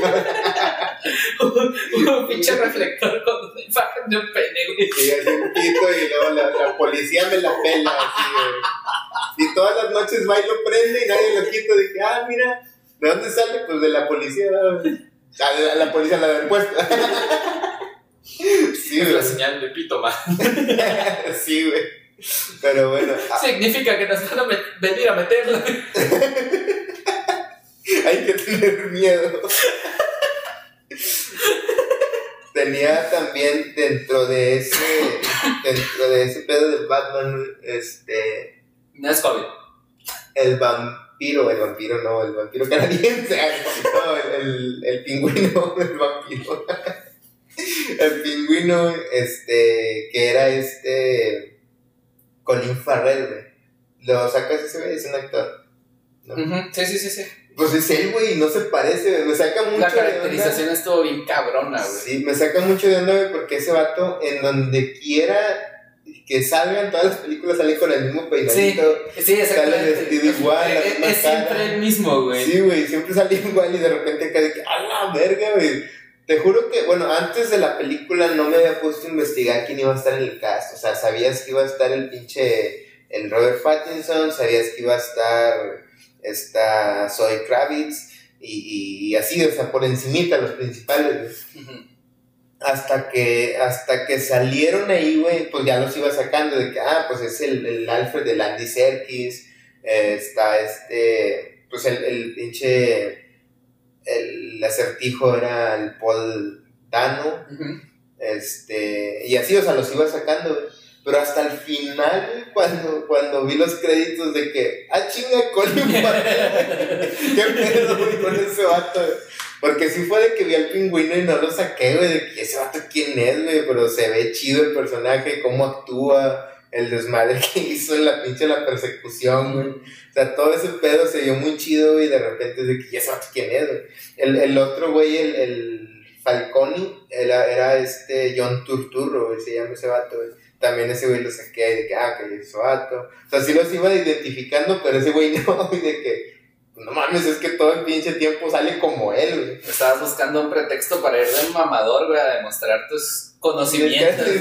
un, pinche reflector con imagen de un pene, güey. Sí, así un pito y luego la, la policía me la pela, así, güey. Y todas las noches va y lo prende y nadie lo quita, de que, ah, mira, ¿de dónde sale? Pues de la policía, la, la policía la había puesto. Sí, es la señal de pito, man. [laughs] sí, güey. Pero bueno. Ah. Significa que nos van a venir a meterla. [laughs] Hay que tener miedo. Tenía también dentro de ese, dentro de ese pedo de Batman, este, No es COVID. el vampiro, el vampiro no, el vampiro canadiense, [laughs] no, el, el, el pingüino, [laughs] el vampiro. El pingüino, este, que era este, Colin Farrell. Lo sacas ese es un actor. Sí, sí, sí, sí. Pues es él, güey, no se parece. Me saca mucho La de onda. caracterización estuvo bien cabrona, güey. Sí, me saca mucho de onda, güey, porque ese vato, en donde quiera que salgan todas las películas, sale con el mismo peinadito. Sí, exactamente. vestido igual, la Es, misma es siempre cara. el mismo, güey. Sí, güey, siempre sale igual y de repente acá de que, ¡a la verga, güey! Te juro que, bueno, antes de la película no me había puesto a investigar quién iba a estar en el cast. O sea, sabías que iba a estar el pinche, el Robert Pattinson, sabías que iba a estar esta Zoe Kravitz y, y así, o sea, por encimita los principales. Hasta que, hasta que salieron ahí, güey, pues ya los iba sacando de que, ah, pues es el, el Alfred de Andy Serkis, eh, está este, pues el, el pinche, el acertijo era el Paul Dano, este, y así, o sea, los iba sacando. Pero hasta el final, cuando, cuando vi los créditos de que, ah, chinga, Colin Farrell, [laughs] qué pedo, güey, con ese vato. Porque sí fue de que vi al pingüino y no lo saqué, güey, de que ese vato quién es, güey, pero se ve chido el personaje, cómo actúa, el desmadre [laughs] que hizo en la pinche la persecución, güey. O sea, todo ese pedo se vio muy chido, y de repente es de que, ¿y ese vato quién es, güey? El, el otro, güey, el, el Falconi, era, era este John Turturro, se llama ese vato, güey. También ese güey lo saqué de que, ah, que es vato. O sea, sí los iba identificando, pero ese güey [laughs] no, güey, de que, no mames, es que todo el pinche tiempo sale como él, güey. Estabas buscando un pretexto para ir de mamador, güey, a demostrar tus conocimientos. [laughs]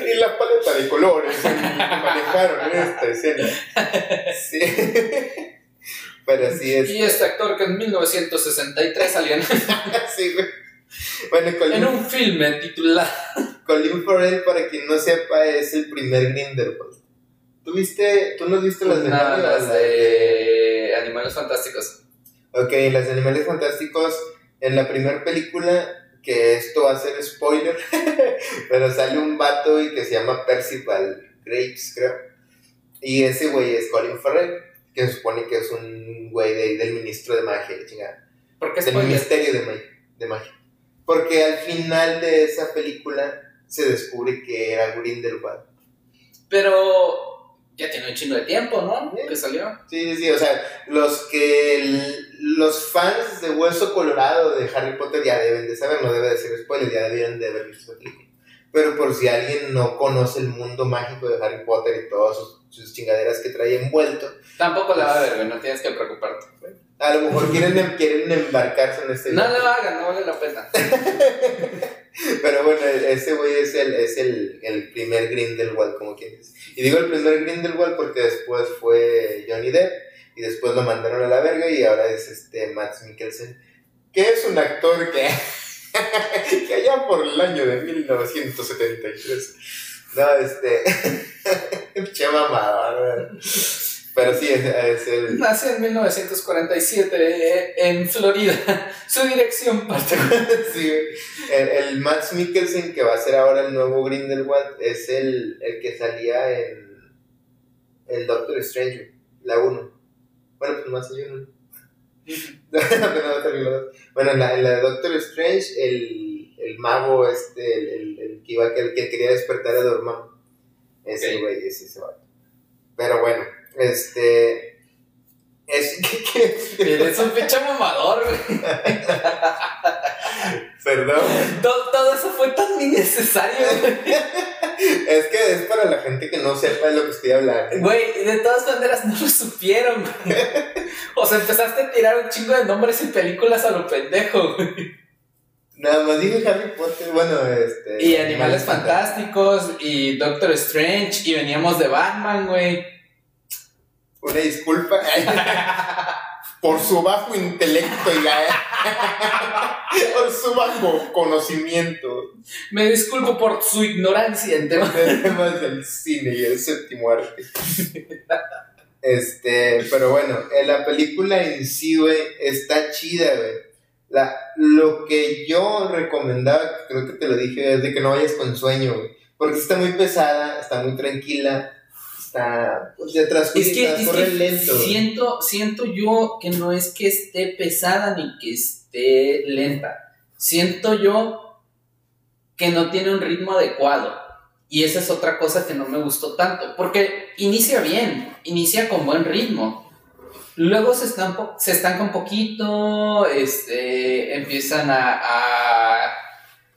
y la paleta de colores manejaron en esta escena. Sí. [laughs] Pero sí es. y este actor que en 1963 salió en, Sí, güey. Bueno, Colin, en un filme titulado... [laughs] Colin Farrell, para quien no sepa, es el primer Grindelwald. ¿Tú viste, tú no viste las de No, Mario? las de Animales Fantásticos. Ok, las de Animales Fantásticos, en la primera película, que esto va a ser spoiler, [laughs] pero sale un vato y que se llama Percival Graves, creo. Y ese güey es Colin Farrell, que se supone que es un güey de, del ministro de magia, chingada. ¿Por qué Del spoiler? ministerio de, ma- de magia. Porque al final de esa película se descubre que era Grindelwald. Pero ya tiene un chingo de tiempo, ¿no? Sí. Que salió. Sí, sí, sí, o sea, los que el- los fans de Hueso Colorado de Harry Potter ya deben de saber, no debe de ser spoiler, ya debieron de haber visto película. Pero por si alguien no conoce el mundo mágico de Harry Potter y todas sus, sus chingaderas que trae envuelto, Tampoco la va a ver, güey, no tienes que preocuparte. A lo mejor quieren, em- quieren embarcarse en este No lo hagan, no vale la pena. [laughs] Pero bueno, ese güey es el, es el, el primer Grindelwald, como quien dice. Y digo el primer Grindelwald porque después fue Johnny Depp y después lo mandaron a la verga y ahora es este Max Mikkelsen, que es un actor que, [laughs] que allá por el año de 1973. No, este. [laughs] Che mamada, Pero sí, es, es el. Nació en 1947 eh, en Florida. [laughs] Su dirección particular. [laughs] Sí, el, el Max Mikkelsen, que va a ser ahora el nuevo Grindelwald, es el, el que salía en el Doctor Strange, la 1. Bueno, pues más hay uno. [laughs] Bueno, en la, en la Doctor Strange, el, el mago, este, el, el, el que iba, el que quería despertar a Dormammu. Ese güey, ese se va. Pero bueno, este. Es [laughs] que. Eres un pinche mamador, güey. Perdón. Todo, todo eso fue tan innecesario, güey. Es que es para la gente que no sepa de lo que estoy hablando. Güey, de todas maneras no lo supieron, güey. O sea, empezaste a tirar un chingo de nombres y películas a lo pendejo, güey. Nada más dije Harry Potter, bueno, este. Y Animales Fantásticos, y Doctor Strange, y veníamos de Batman, güey. Una disculpa. [laughs] Por su bajo intelecto y la- [laughs] por su bajo conocimiento Me disculpo por su ignorancia en temas. de temas del cine y el séptimo arte. Este, pero bueno, en la película en sí, güey, está chida, güey. La, lo que yo recomendaba, creo que te lo dije, es de que no vayas con sueño, güey. Porque está muy pesada, está muy tranquila, está pues, de atrás Es que, es corre que lento. siento, siento yo que no es que esté pesada ni que esté lenta. Siento yo que no tiene un ritmo adecuado. Y esa es otra cosa que no me gustó tanto. Porque inicia bien, inicia con buen ritmo. Luego se estanca, se estanca un poquito, este, empiezan a, a,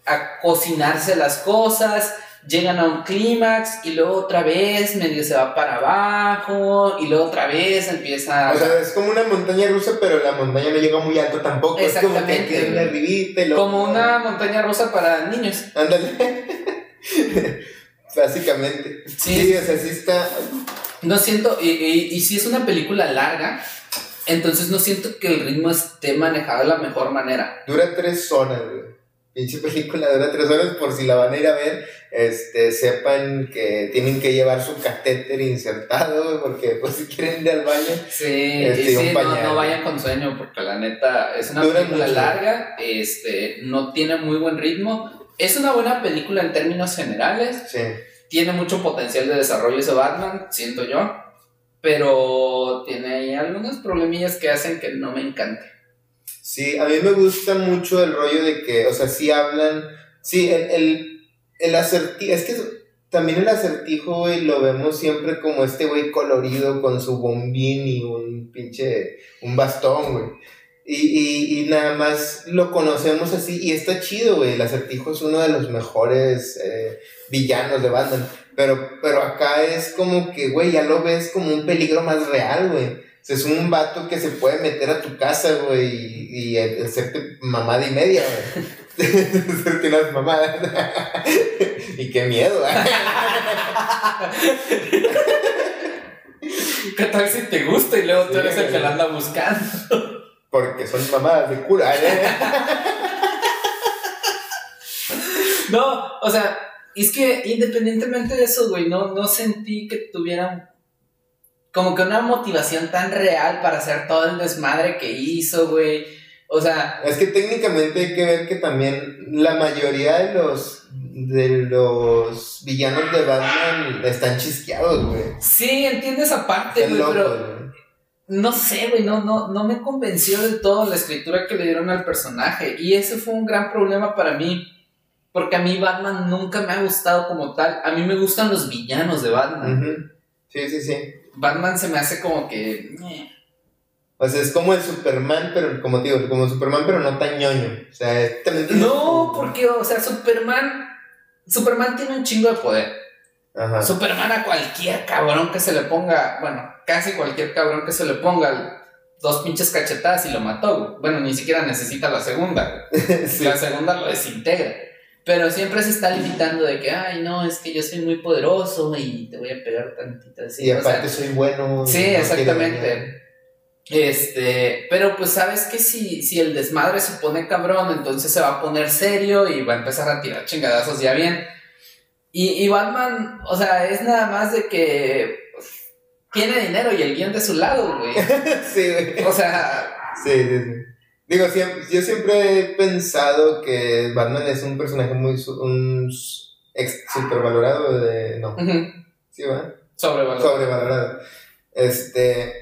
a cocinarse las cosas, llegan a un clímax y luego otra vez medio se va para abajo y luego otra vez empieza... O sea, es como una montaña rusa, pero la montaña no llega muy alto tampoco. Es como que arribita luego- como una montaña rusa para niños. Ándale. [laughs] Básicamente. Sí. Sí. o sea, sí está. No siento, y, y, y si es una película larga, entonces no siento que el ritmo esté manejado de la mejor manera. Dura tres horas, güey. Pinche película dura tres horas. Por si la van a ir a ver, este, sepan que tienen que llevar su catéter insertado, porque pues si quieren ir al baño. Sí, Este, y sí, no, no vayan con sueño, porque la neta es una Dura película mucho. larga, este, no tiene muy buen ritmo. Es una buena película en términos generales, Sí. tiene mucho potencial de desarrollo ese Batman, siento yo, pero tiene ahí algunos problemillas que hacen que no me encante. Sí, a mí me gusta mucho el rollo de que, o sea, sí hablan, sí, el, el, el acertijo, es que también el acertijo, güey, lo vemos siempre como este güey colorido con su bombín y un pinche, un bastón, güey. Y, y, y nada más lo conocemos así y está chido, güey. El acertijo es uno de los mejores eh, villanos de Batman. Pero, pero acá es como que, güey, ya lo ves como un peligro más real, güey. O sea, es un vato que se puede meter a tu casa, güey, y, y hacerte mamada y media, güey. [laughs] hacerte unas mamadas. [laughs] y qué miedo, [laughs] ¿Qué tal si te gusta y luego tú Sí, eres el que güey. la anda buscando? Porque son mamadas de cura, ¿eh? No, o sea, es que independientemente de eso, güey, no, no sentí que tuvieran como que una motivación tan real para hacer todo el desmadre que hizo, güey. O sea, Es que técnicamente hay que ver que también la mayoría de los de los villanos de Batman están chisqueados, güey. sí, entiendo esa parte, güey, pero no sé, güey, no, no, no me convenció del todo la escritura que le dieron al personaje. Y ese fue un gran problema para mí. Porque a mí Batman nunca me ha gustado como tal. A mí me gustan los villanos de Batman. Sí, sí, sí. Batman se me hace como que... eh. O sea, es como el Superman, pero como te digo, como Superman, pero no tan ñoño. O sea, es- No, porque, o sea, Superman. Superman tiene un chingo de poder. Ajá. Superman a cualquier cabrón que se le ponga. Bueno, casi cualquier cabrón que se le ponga dos pinches cachetadas y lo mató. Bueno, ni siquiera necesita la segunda. [laughs] Sí. La segunda lo desintegra. Pero siempre se está limitando de que, ay, no, es que yo soy muy poderoso y te voy a pegar tantito así. Y o sea, aparte soy bueno. Sí, no exactamente. Este, pero pues sabes que si, si el desmadre se pone cabrón, entonces se va a poner serio y va a empezar a tirar chingadazos ya bien. Y, y Batman, o sea, es nada más de que pues, tiene dinero y el guion de su lado, güey. [laughs] sí, güey. O sea, Sí, sí, sí. Digo, siempre, yo siempre he pensado que Batman es un personaje muy su- un ex supervalorado de no, sí, va, sobrevalorado. sobrevalorado. Este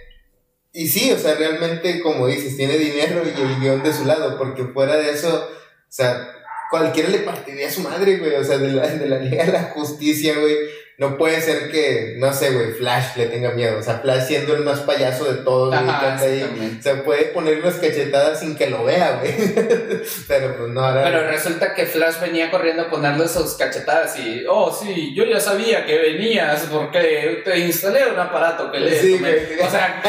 y sí, o sea, realmente como dices, tiene dinero y el guion de su lado, porque fuera de eso, o sea, cualquiera le partiría a su madre, güey, o sea, de la, de la Liga de la Justicia, güey. No puede ser que, no sé, güey, Flash le tenga miedo. O sea, Flash siendo el más payaso de todos, Ajá, ahí. Se puede poner unas cachetadas sin que lo vea, güey. [laughs] Pero pues no, ahora. Pero resulta que Flash venía corriendo a ponerle sus cachetadas y, oh, sí, yo ya sabía que venías porque te instalé un aparato que le... Sí, tomé". güey. O sea,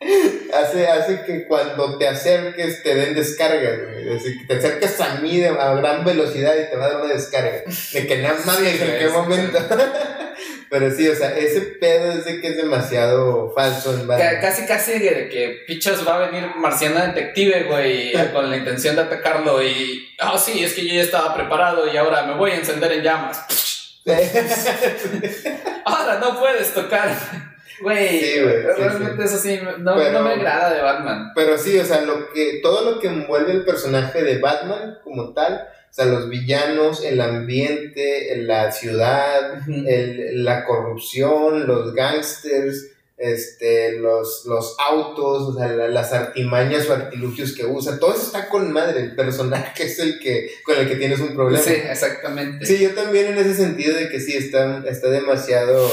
[laughs] hace, hace que cuando te acerques te den descargas, güey. Es decir, que te acerques a mí de- a gran velocidad y te va a dar una descarga. De que nada mames, Sí, en qué momento. [laughs] Pero sí, o sea, ese pedo es de que es demasiado falso en Ca- Batman. Casi, casi de que Pichos va a venir Marciano Detective, güey, [laughs] con la intención de atacarlo y... Ah, sí, es que yo ya estaba preparado y ahora me voy a encender en llamas. [laughs] Ahora no puedes tocar. Güey, Sí, güey, sí, realmente eso sí, no, Pero- no me agrada de Batman. Pero sí, o sea, lo que, todo lo que envuelve el personaje de Batman como tal, o sea, los villanos, el ambiente, la ciudad, el- la corrupción, los gangsters, este, los, los autos, o sea, la- las artimañas o artilugios que usa, todo eso está con madre, el personaje [laughs] es el que, con el que tienes un problema. Sí, exactamente. Sí, yo también en ese sentido de que sí, está, está demasiado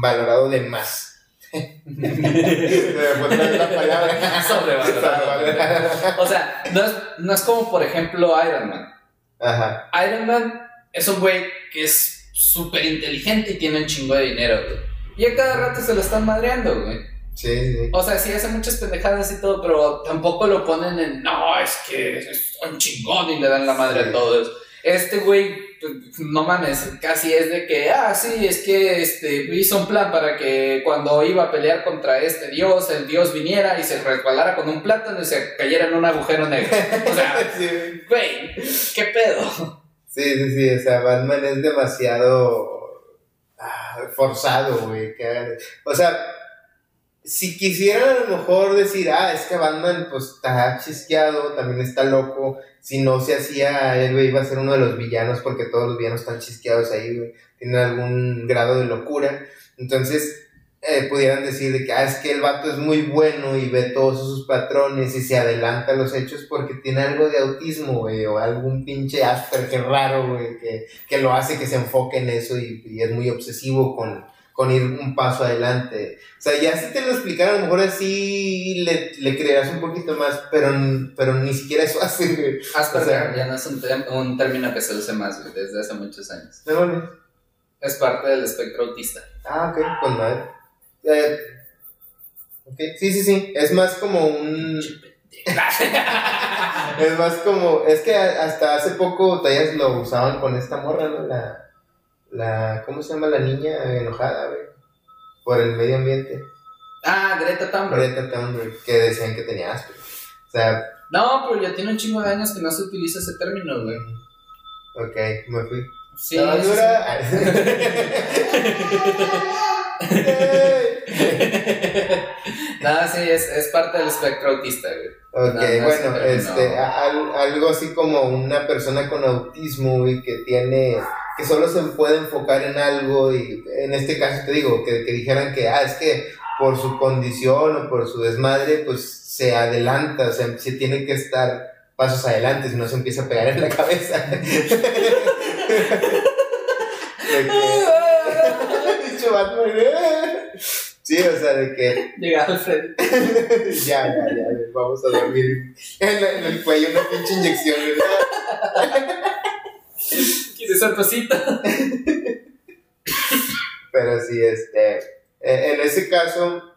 valorado de más. La [laughs] palabra. Sobrevalorado. O sea, no es, no es como, por ejemplo, Iron Man. Ajá. Iron Man es un güey que es súper inteligente y tiene un chingo de dinero, güey. Y a cada rato se lo están madreando, güey. Sí, sí. O sea, sí hace muchas pendejadas y todo, pero tampoco lo ponen en, no, es que es un chingón y le dan la madre a todos. Este güey, no mames, casi es de que, ah, sí, es que este, hizo un plan para que cuando iba a pelear contra este dios, el dios viniera y se resbalara con un plátano y se cayera en un agujero negro. O sea, [laughs] Sí, güey, ¿qué pedo? sí, sí, sí, o sea, Batman es demasiado ah, forzado, güey. que O sea, si quisieran a lo mejor decir, ah, es que Batman pues está chisqueado, también está loco, si no se hacía, él iba a ser uno de los villanos porque todos los villanos están chisqueados ahí, güey, tienen algún grado de locura, entonces eh, pudieran decir de que, ah, es que el vato es muy bueno y ve todos sus patrones y se adelanta a los hechos porque tiene algo de autismo, o algún pinche Asperger raro, que, que lo hace que se enfoque en eso y es muy obsesivo con, con ir un paso adelante. O sea, ya si te lo explicaran, a lo mejor así le, le creerás un poquito más, pero, pero ni siquiera eso [laughs] hace, güey. Asperger O sea- ya no es un, un término que se use más, güey, desde hace muchos años. No. Es parte del espectro autista. Ah, ok, con madre. Eh, ok, sí, sí, sí. Es más como un. [laughs] Es más como. Es que hasta hace poco tallas lo usaban con esta morra, ¿no? La. La ¿Cómo se llama la niña enojada, güey? Por el medio ambiente. ah, Greta Thunberg. Greta Thunberg, que decían que tenía Asperger. O sea, No, pero ya tiene un chingo de años que no se utiliza ese término, güey. ok, me fui. Sí, la sí. [laughs] No, sí, es, es parte del espectro autista, güey. Ok, No, no es bueno, este, algo así como una persona con autismo y que tiene, que solo se puede enfocar en algo y en este caso te digo, que, que dijeran que, ah, es que por su condición o por su desmadre, pues se adelanta, o sea, se tiene que estar pasos adelante, si no se empieza a pegar en la [laughs] cabeza. De que- [laughs] Dicho Batman, ¿eh? Sí, o sea, de que Llega Alfred. [laughs] ya, ya, ya, vamos a dormir en el cuello una pinche inyección, ¿verdad? ¿Quieres ser cosita? [laughs] Pero sí, este, eh, en ese caso,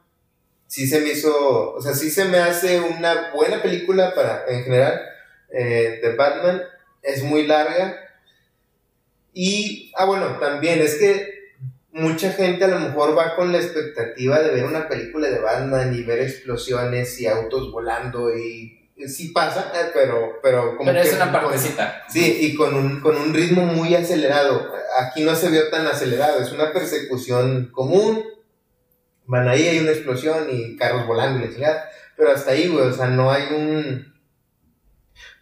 sí se me hizo, o sea, sí se me hace una buena película para, en general, eh, de Batman, es muy larga. Y, ah, bueno, también es que mucha gente a lo mejor va con la expectativa de ver una película de Batman y ver explosiones y autos volando y sí pasa, eh, pero, pero como Pero es que una con- partecita. Sí, y con un, con un ritmo muy acelerado. Aquí no se vio tan acelerado, es una persecución común. Van ahí, hay una explosión y carros volando y la chingada. Pero hasta ahí, güey, o sea, no hay un.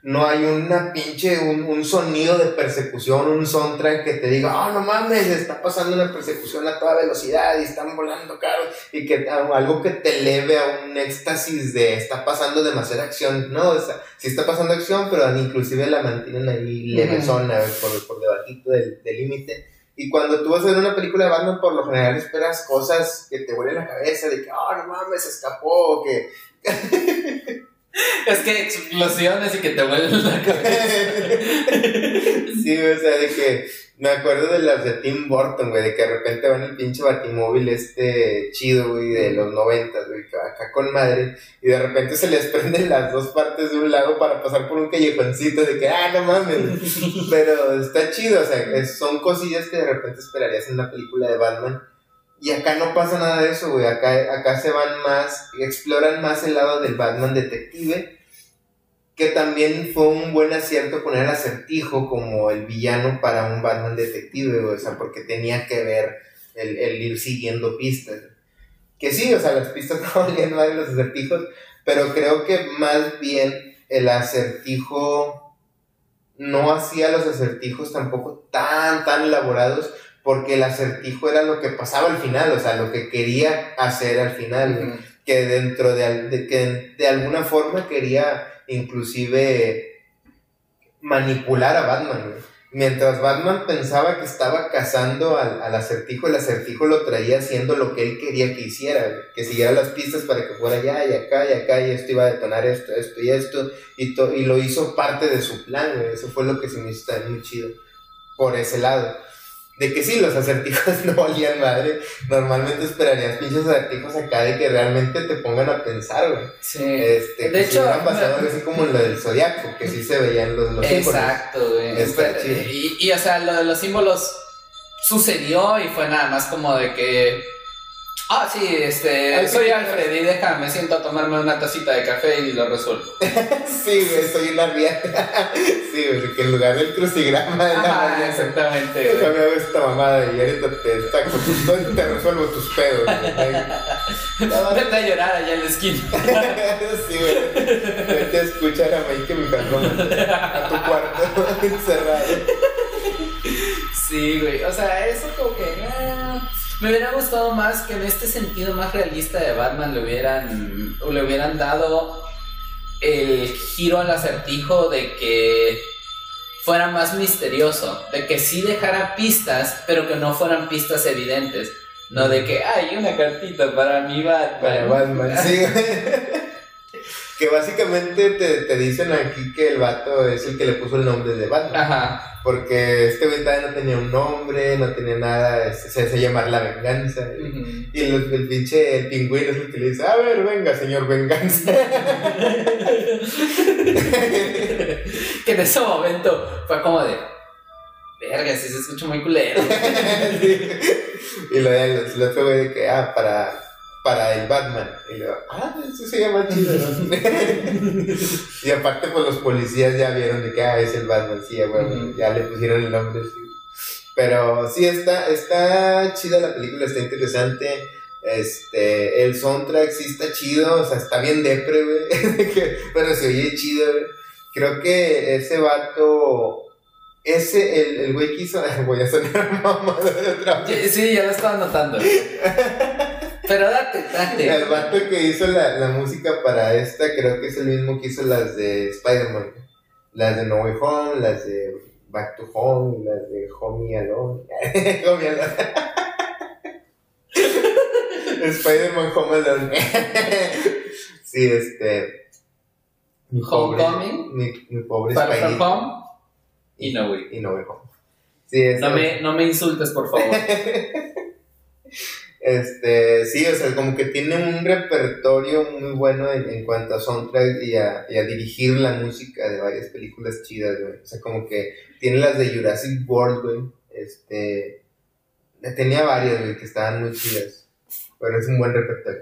No hay una pinche, un, un sonido de persecución, un soundtrack que te diga, oh, no mames, está pasando una persecución a toda velocidad y están volando carros. Y que algo que te eleve a un éxtasis de está pasando demasiada acción. No, o sea, sí está pasando acción, pero inclusive la mantienen ahí levesona, por, por debajito del del límite. Y cuando tú vas a ver una película de Batman, por lo general esperas cosas que te vuelen la cabeza, de que, oh, no mames, se escapó, o que... [laughs] Es que explosiones y que te vuelven la cabeza. sí, o sea, de que me acuerdo de las de Tim Burton, güey, de que de repente van el pinche batimóvil este chido, güey, de los noventas, güey, que va acá con madre, y de repente se les [laughs] prenden las dos partes de un lado para pasar por un callejoncito, de que, ah, no mames, pero está chido, o sea, son cosillas que de repente esperarías en una película de Batman, y acá no pasa nada de eso, güey, acá, acá se van más, exploran más el lado del Batman detective, que también fue un buen acierto poner acertijo como el villano para un Batman detective, güey, o sea, porque tenía que ver el, el ir siguiendo pistas. Que sí, o sea, las pistas [laughs] no valían mal los acertijos, pero creo que más bien el acertijo no hacía los acertijos tampoco tan, tan elaborados, porque el acertijo era lo que pasaba al final, o sea, lo que quería hacer al final, que dentro de, de, que de alguna forma quería inclusive manipular a Batman. Mientras Batman pensaba que estaba cazando al, acertijo, el acertijo lo traía haciendo lo que él quería que hiciera, que siguiera las pistas para que fuera allá y acá y acá y esto iba a detonar esto, esto y esto, y, y lo hizo parte de su plan, eso fue lo que se me hizo muy chido por ese lado de que sí, los acertijos [laughs] no valían madre. Normalmente esperarías pinches acertijos acá de que realmente te pongan a pensar, güey. Sí. Este, de hecho. Si pasado algo así como lo del zodiaco, que sí se veían los, los Exacto, güey. Y, y, o sea, lo de los símbolos sucedió y fue nada más como de que Ah, sí, este, soy Alfred y déjame, me siento a tomarme una tacita de café y lo resuelvo. [laughs] sí, güey, soy una vía. sí, güey, que en lugar del crucigrama de la ah, Exactamente, güey. Déjame hago esta mamada y ahorita te saco tus te resuelvo tus pedos, [laughs] Vete a llorar allá en la esquina. [laughs] sí, güey. Vete a escuchar a Mike mi a tu cuarto encerrado. Sí, güey, o sea, eso como que... Me hubiera gustado más que en este sentido más realista de Batman le hubieran, le hubieran dado el giro al acertijo de que fuera más misterioso, de que sí dejara pistas, pero que no fueran pistas evidentes. No de que hay una cartita para mi Batman. Para Batman, sí. [laughs] que básicamente te, te, dicen aquí que el vato es el que le puso el nombre de Batman. Ajá. Porque este güey no tenía un nombre, no tenía nada, se hace llamar la venganza. Y el, el, pinche el pingüino es el que le dice, a ver, venga, señor venganza. [laughs] que en ese momento fue como de, verga, si se escucha muy culero. [laughs] Y lo el otro güey de que, ah, para para el Batman. Y le ah, eso se llama chido. [laughs] y aparte, pues los policías ya vieron de que, ah, es el Batman, sí, bueno, ya le pusieron el nombre, Pero sí, está, está chida la película, está interesante. Este, el soundtrack sí está chido, o sea, está bien depre, güey. [laughs] pero se oye chido, güey. Creo que ese vato ese, el, el güey que hizo. [laughs] Voy a sonar mamá de otra vez. Sí, ya lo estaba notando. Pero date, date. El vato que hizo la, la, música para esta, creo que es el mismo que hizo las de Spider-Man. Las de No Way Home, las de Back to Home, las de Homie Alone. [laughs] Homie Alone. [laughs] Spider-Man Home Alone. [laughs] sí, este. Mi pobre, Homecoming. Mi, mi pobre From Home. Y No Way. Y No Way Home. Sí, no, me, no me insultes, por favor. Este, sí, o sea, como que tiene un repertorio muy bueno en, cuanto a soundtrack y a, y a, dirigir la música de varias películas chidas, güey. O sea, como que tiene las de Jurassic World, güey. Este, tenía varias, güey, que estaban muy chidas. Pero es un buen repertorio.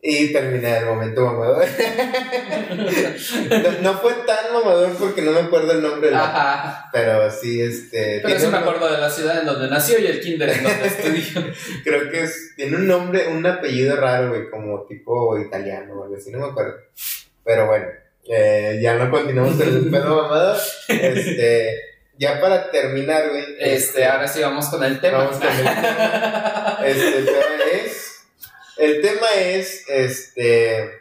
Y terminé el momento mamador. [laughs] no, fue tan mamador porque no me acuerdo el nombre. Ajá. Pero sí, este. Pero sí me acuerdo de la ciudad en donde nació y el kinder en donde estudió. [laughs] Creo que es, tiene un nombre, un apellido raro, güey, como tipo italiano o algo así, no me acuerdo. Pero bueno, eh, ya no continuamos con el pedo mamador. Este. Ya para terminar, güey. Este, este, ahora sí vamos con el tema. Vamos con el tema. [laughs] Este, el tema es este,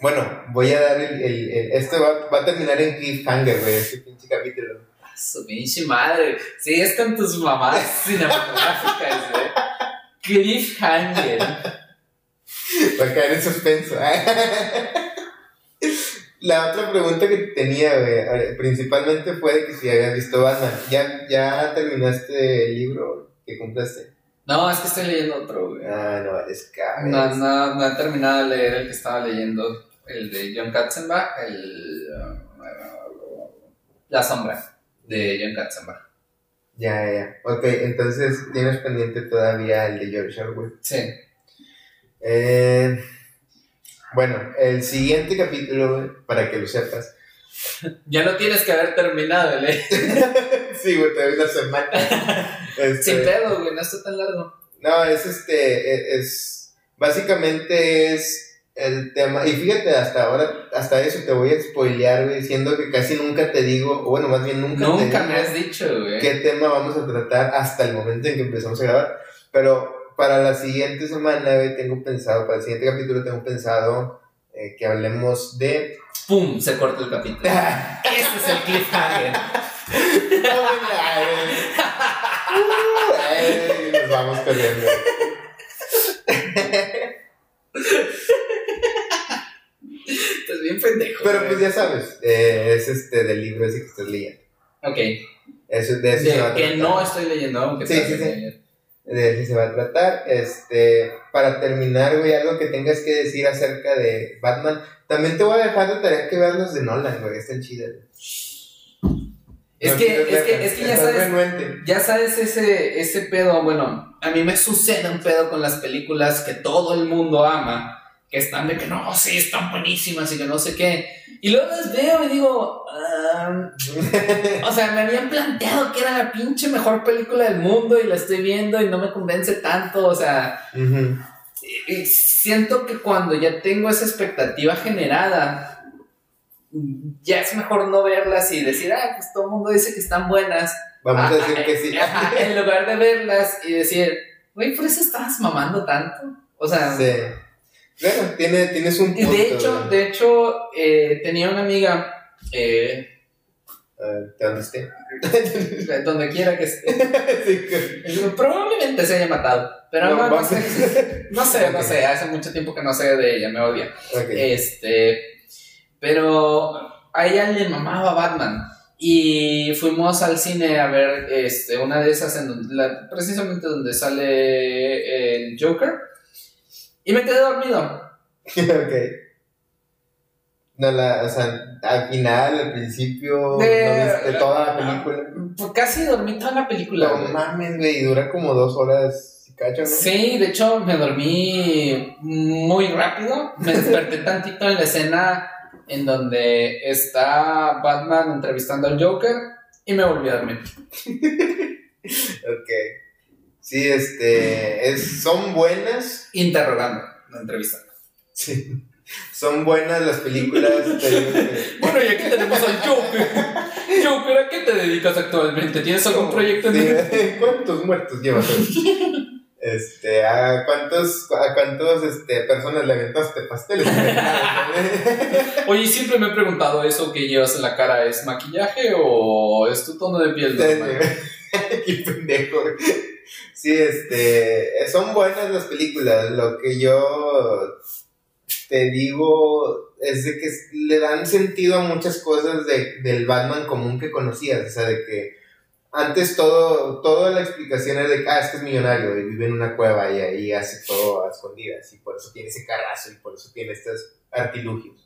bueno, voy a dar el, el, esto va, va, a terminar en cliffhanger, güey, este pinche capítulo. Su pinche madre, sí, es con tus mamás [laughs] cinematográficas, güey. Cliffhanger. Va a caer en suspenso. [laughs] La otra pregunta que tenía, güey, principalmente fue de que si habías visto Batman. ¿Ya, ya terminaste el libro que compraste? No, es que estoy leyendo otro, güey. Ah, no, es que... No, no, no he terminado de leer el que estaba leyendo, el de John Katzenbach, el... La sombra de John Katzenbach. Ya, ya. Ok, entonces tienes pendiente todavía el de George Orwell. Sí. Eh, bueno, el siguiente capítulo, para que lo sepas, Ya no tienes que haber terminado, ¿eh? [laughs] sí, güey, te doy una semana. Este, Sin pedo, güey, no está tan largo. No, es este, e- es, básicamente es el tema, y fíjate, hasta ahora, hasta eso te voy a spoilear, güey, diciendo que casi nunca te digo, o bueno, más bien nunca, te Nunca digo me has dicho, güey. qué tema vamos a tratar hasta el momento en que empezamos a grabar, pero para la siguiente semana, güey, tengo pensado, para el siguiente capítulo tengo pensado eh, que hablemos de... ¡Pum! Se corta el capítulo. [laughs] Ese es el cliffhanger. Ay, nos vamos corriendo. Estás bien pendejo. Pero pues ya sabes, eh, es este del libro ese que estás leyendo. Ok. Eso, de eso De se va a que no estoy leyendo aunque Sí, estás sí, sí. De eso se va a tratar. Este, para terminar, güey, algo que tengas que decir acerca de Batman. También te voy a dejar de tarea que veas los de Nolan, güey, están chidas. Es No que, es que, es que ya sabes, renuente. ya sabes ese, ese pedo, bueno, a mí me sucede un pedo con las películas que todo el mundo ama, que están de que no, sí, están buenísimas y que no sé qué. Y luego las veo y digo, ah, o sea, me habían planteado que era la pinche mejor película del mundo y la estoy viendo y no me convence tanto, o sea, y- y siento que cuando ya tengo esa expectativa generada, ya es mejor no verlas y decir, ah, pues todo el mundo dice que están buenas. Vamos Ah, a decir que sí. Ajá, en lugar de verlas y decir, güey, por eso estabas mamando tanto. O sea, Sí. Claro, tiene, tienes un y punto. de hecho, de hecho, eh, tenía una amiga, eh, ¿te dónde esté? [laughs] donde quiera que esté, [laughs] Sí, que- probablemente se haya matado, pero no, No, no va- sé, [laughs] no sé, no sé, hace mucho tiempo que no sé de ella, me odia. Este, pero a ella le mamaba Batman. Y fuimos al cine a ver este, una de esas, en donde, la- precisamente donde sale el Joker. Y me quedé dormido. [laughs] ok. No, la, o sea, al final, al principio, De- no viste toda la película. Pues casi dormí toda la película. No güey. mames, güey, y dura como dos horas, cacho, ¿no? Sí, de hecho me dormí muy rápido. Me desperté [laughs] tantito en la escena en donde está Batman entrevistando al Joker y me volví a dormir. [laughs] Ok. Sí, este, es, son buenas, Interrogando la entrevista. sí, son buenas las películas, [laughs] Bueno, y aquí tenemos al Joker. Joker, ¿a qué te dedicas actualmente? ¿Tienes algún proyecto en Sí? ¿Cuántos muertos llevas? Este, ¿a cuántos, a cuántos, este, personas le aventaste pasteles? [laughs] Oye, siempre me he preguntado eso que llevas en la cara, ¿es maquillaje o es tu tono de piel normal? [laughs] Qué pendejo. Sí, este, son buenas las películas. Lo que yo te digo es de que le dan sentido a muchas cosas de, del Batman común que conocías. O sea, de que antes todo, toda la explicación era de que, ah, es que es millonario y vive en una cueva y ahí hace todo a escondidas y por eso tiene ese carrazo y por eso tiene estos artilugios.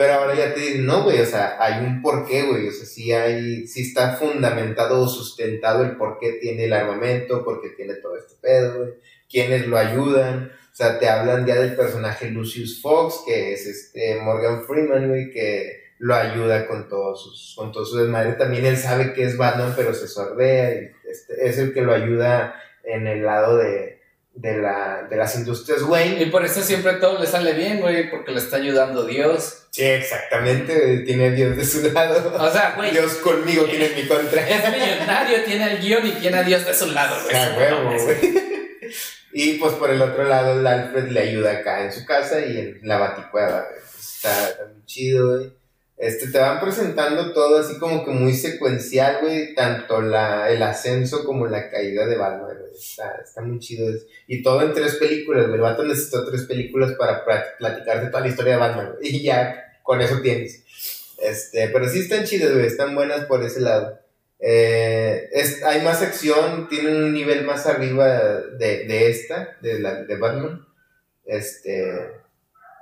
Pero ahora ya te dicen, no, güey, o sea, hay un porqué, güey, o sea, sí hay, sí está fundamentado o sustentado el por qué tiene el armamento, por qué tiene todo este pedo, güey, quiénes lo ayudan, o sea, te hablan ya del personaje Lucius Fox, que es este Morgan Freeman, güey, que lo ayuda con todos sus, con todo su desmadre, también él sabe que es Batman, pero se sordea, y este, es el que lo ayuda en el lado de, de, la, de las industrias Wayne, Y por eso siempre todo le sale bien, güey, porque le está ayudando Dios. Sí, exactamente, tiene a Dios de su lado. O sea, güey, Dios conmigo tiene en mi contra. es millonario, tiene el guion y tiene a Dios de su lado, güey. Ah, huevo, güey. Y pues por el otro lado, el Alfred le ayuda acá en su casa y en la baticueva, güey. Está, está muy chido, güey. Este, te van presentando todo así como que muy secuencial, güey. Tanto la, el ascenso como la caída de Batman, güey. Está, está muy chido. Y todo en tres películas, güey. El vato necesitó tres películas para platicarte toda la historia de Batman, güey. [laughs] Y ya con eso tienes. Este, pero sí están chidas, güey. Están buenas por ese lado. Eh, es, hay más acción, tienen un nivel más arriba de, de esta, de, la, de Batman. Este,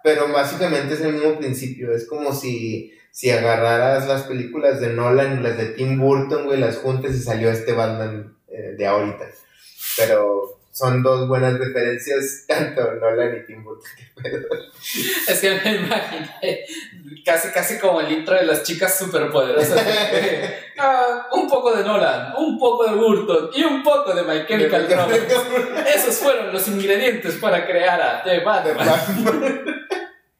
pero básicamente es el mismo principio. Es como si, si agarraras las películas de Nolan y las de Tim Burton, güey, las juntas y salió este Batman eh, de ahorita. Pero son dos buenas referencias, [laughs] tanto Nolan y Tim Burton. es que me imaginé casi, casi como el intro de las chicas superpoderosas. [laughs] Ah, un poco de Nolan, un poco de Burton y un poco de My Chemical Romance. Esos fueron los ingredientes para crear a The Batman.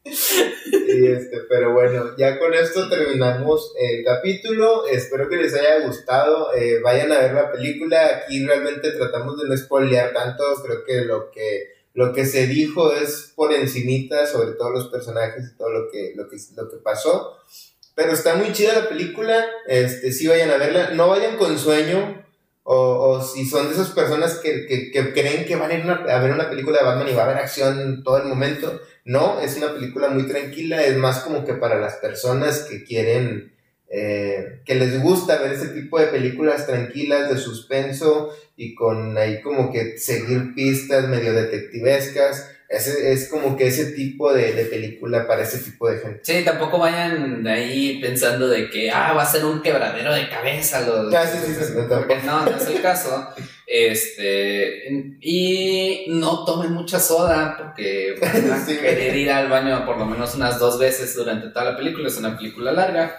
[laughs] este, pero bueno, ya con esto terminamos el capítulo. Espero que les haya gustado. Eh, vayan a ver la película. Aquí realmente tratamos de no spoilear tanto. Creo que lo que lo que se dijo es por encimita sobre todos los personajes y todo lo que, lo que, lo que pasó. Pero está muy chida la película, este, sí vayan a verla, no vayan con sueño, o, o si son de esas personas que, que, que creen que van a ir a ver una película de Batman y va a haber acción todo el momento, no, es una película muy tranquila, es más como que para las personas que quieren, eh, que les gusta ver ese tipo de películas tranquilas, de suspenso y con ahí como que seguir pistas medio detectivescas ese, es como que ese tipo de, de, película para ese tipo de gente. Sí, tampoco vayan ahí pensando de que, ah, va a ser un quebradero de cabeza. Los, ah, sí, sí, sí, porque no, no es el caso. [laughs] Este, y no tomen mucha soda porque van a [laughs] querer ir al baño por lo menos unas dos veces durante toda la película. Es una película larga.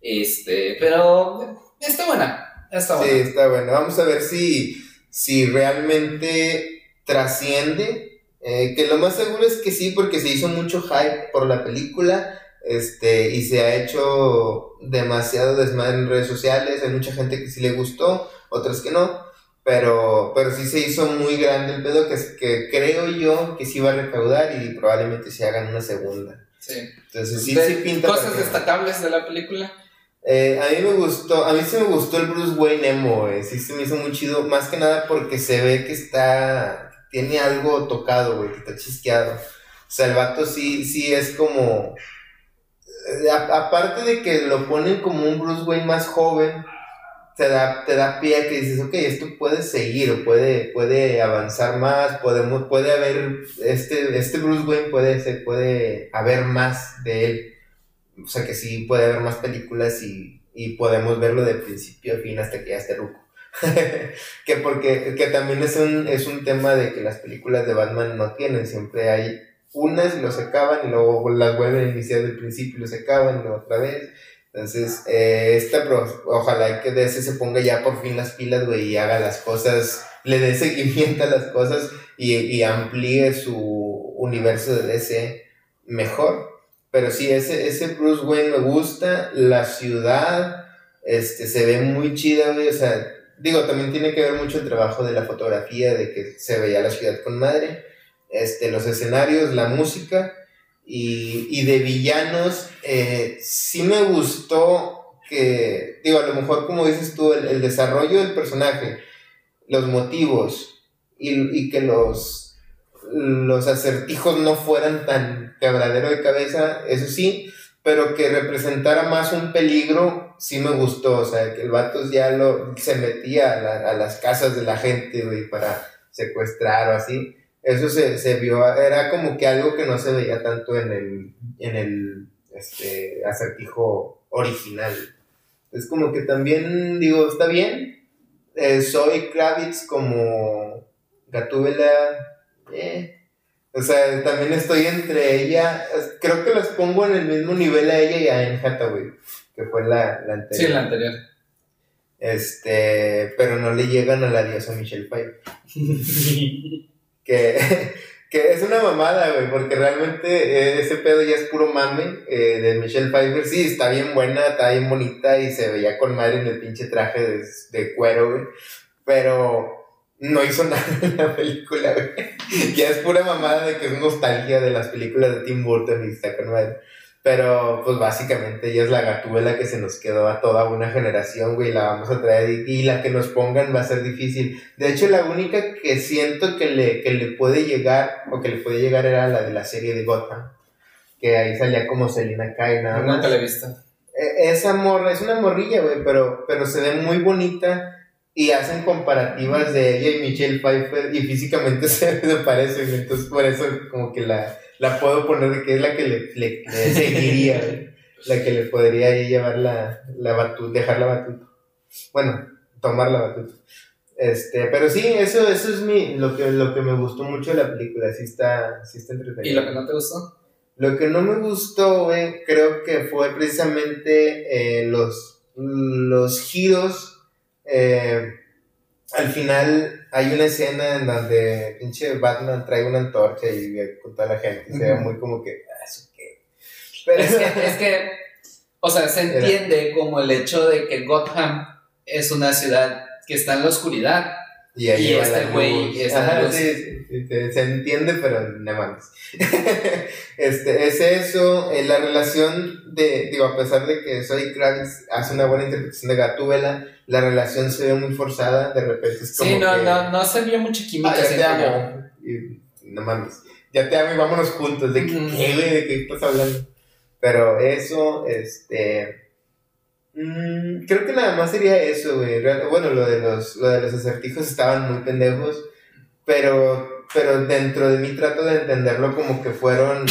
Este, pero está buena. Está buena. Sí, está buena. Vamos a ver si, si realmente trasciende eh, que lo más seguro es que sí, porque se hizo mucho hype por la película. Este, y se ha hecho demasiado desmadre en redes sociales. Hay mucha gente que sí le gustó, otras que no. Pero, pero sí se hizo muy grande el pedo que, que creo yo que sí va a recaudar y probablemente se hagan una segunda. Sí. Entonces sí, sí pinta. ¿Cosas destacables de la película? Eh, a mí me gustó, a mí sí me gustó el Bruce Wayne emo, sí se me hizo muy chido, más que nada porque se ve que está, tiene algo tocado, güey, que está chisqueado. O sea, el vato sí, sí es como. Eh, aparte de que lo ponen como un Bruce Wayne más joven, te da, te da pie a que dices, ok, esto puede seguir, puede, puede avanzar más, podemos, puede haber, este, este Bruce Wayne puede, se puede haber más de él. O sea que sí puede haber más películas y, y podemos verlo de principio a fin hasta que ya esté ruco. [laughs] que porque que también es un, es un tema de que las películas de Batman no tienen, siempre hay unas y los acaban y luego las vuelven a iniciar del principio y los acaban y otra vez. Entonces, eh, esta, ojalá que DC se ponga ya por fin las pilas, güey, y haga las cosas, le dé seguimiento a las cosas y, y amplíe su universo de DC mejor. Pero sí, ese, ese Bruce Wayne me gusta, la ciudad, este, se ve muy chida, güey, o sea, digo, también tiene que ver mucho el trabajo de la fotografía, de que se veía la ciudad con madre, este, los escenarios, la música, y, y de villanos, eh, sí me gustó que, digo, a lo mejor como dices tú, el, el desarrollo del personaje, los motivos, y, y, que los, los acertijos no fueran tan quebradero de cabeza, eso sí, pero que representara más un peligro, sí me gustó, o sea, que el vato ya lo, se metía a, a las casas de la gente, güey, para secuestrar o así. Eso se, se, vio, era como que algo que no se veía tanto en el, en el este, acertijo original. Es como que también, digo, está bien. Eh, soy Kravitz como Gatúbela, eh, o sea, también estoy entre ella. Creo que las pongo en el mismo nivel a ella y a Anne Hathaway, que fue la, la anterior. Sí, la anterior. Este, pero no le llegan a la diosa Michelle Pfeiffer. [laughs] que, que es una mamada, güey, porque realmente eh, ese pedo ya es puro mame eh, de Michelle Pfeiffer. Sí, está bien buena, está bien bonita y se veía con madre en el pinche traje de, de cuero, güey. Pero no hizo [laughs] nada en la película, güey. Ya es pura mamada de que es nostalgia de las películas de Tim Burton y está con madre. Pero, pues básicamente ella es la gatúbela que se nos quedó a toda una generación, güey. La vamos a traer y, la que nos pongan va a ser difícil. De hecho, la única que siento que le, que le puede llegar, o que le puede llegar, era la de la serie de Gotham. Que ahí salía como Selina Kyle, nada más. Nunca la he visto. E, esa morra, es una morrilla, güey, pero, pero se ve muy bonita y hacen comparativas de ella y Michelle Pfeiffer y físicamente [laughs] se, parecen, entonces por eso como que la, la puedo poner de que es la que le, le, [laughs] seguiría, la que le podría llevar la, la batuta, dejar la batuta. Bueno, tomar la batuta. Este, pero sí, eso, eso es mi, lo que, lo que me gustó mucho de la película, sí está, sí está entretenida. ¿Y lo que no te gustó? Lo que no me gustó, güey, creo que fue precisamente eh, los, los giros. eh, al final hay una escena en donde pinche Batman trae una antorcha y ve con toda la gente. y Se ve muy como que, ah, ¿eso qué? Pero, Es que, es que, o sea, se entiende como el hecho de que Gotham es una ciudad que está en la oscuridad. Y ahí y este güey sí, sí, se, se entiende, pero no mames. [laughs] este, es eso, eh, la relación de, digo, a pesar de que Zoe Kravitz hace una buena interpretación de Gatúbela, la relación se ve muy forzada, de repente es como Sí, no, que, no, no se vio mucha química. "Ah, ya te amo. Y, no mames, ya te amo y vámonos juntos, de Ujú. ¿qué, güey? ¿De qué estás hablando? Pero eso, este... mm, creo que nada más sería eso, güey. Bueno, lo de los, lo de los acertijos estaban muy pendejos, pero, pero dentro de mí trato de entenderlo como que fueron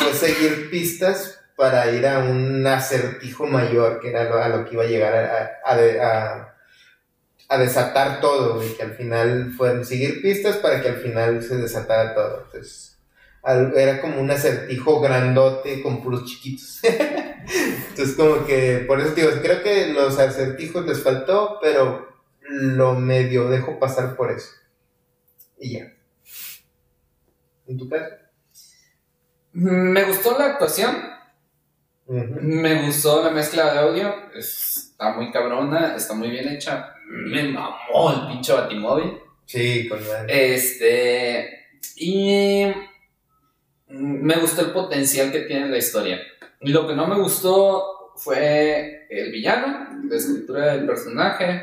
pues, seguir pistas para ir a un acertijo mayor, que era a lo que iba a llegar a, a- a de- a- a desatar todo, y que al final fueron seguir pistas para que al final se desatara todo. Entonces, era como un acertijo grandote con puros chiquitos. [laughs] Entonces, como que, por eso digo, creo que los acertijos les faltó, pero lo medio dejo pasar por eso. Y ya. ¿En tu caso? Me gustó la actuación, me gustó la mezcla de audio, está muy cabrona, está muy bien hecha. Me mamó el pinche batimóvil. Sí, con madre. Este. Y. Me gustó el potencial que tiene la historia. Y lo que no me gustó fue el villano, la escritura del personaje.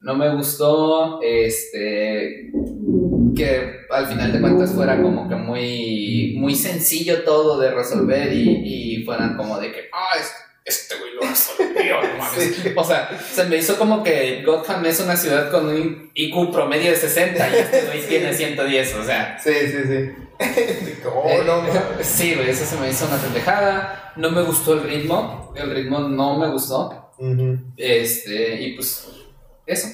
No me gustó este que al final de cuentas fuera como que muy muy sencillo todo de resolver y, y fueran como de que ah este güey lo resolvió no [laughs] mames". Sí. o sea se me hizo como que Gotham es una ciudad con un IQ promedio de 60 y este güey [laughs] tiene 110 o sea Sí, sí, sí. oh, [laughs] no, mames. sí güey eso se me hizo una pendejada no me gustó el ritmo el ritmo no me gustó este y pues eso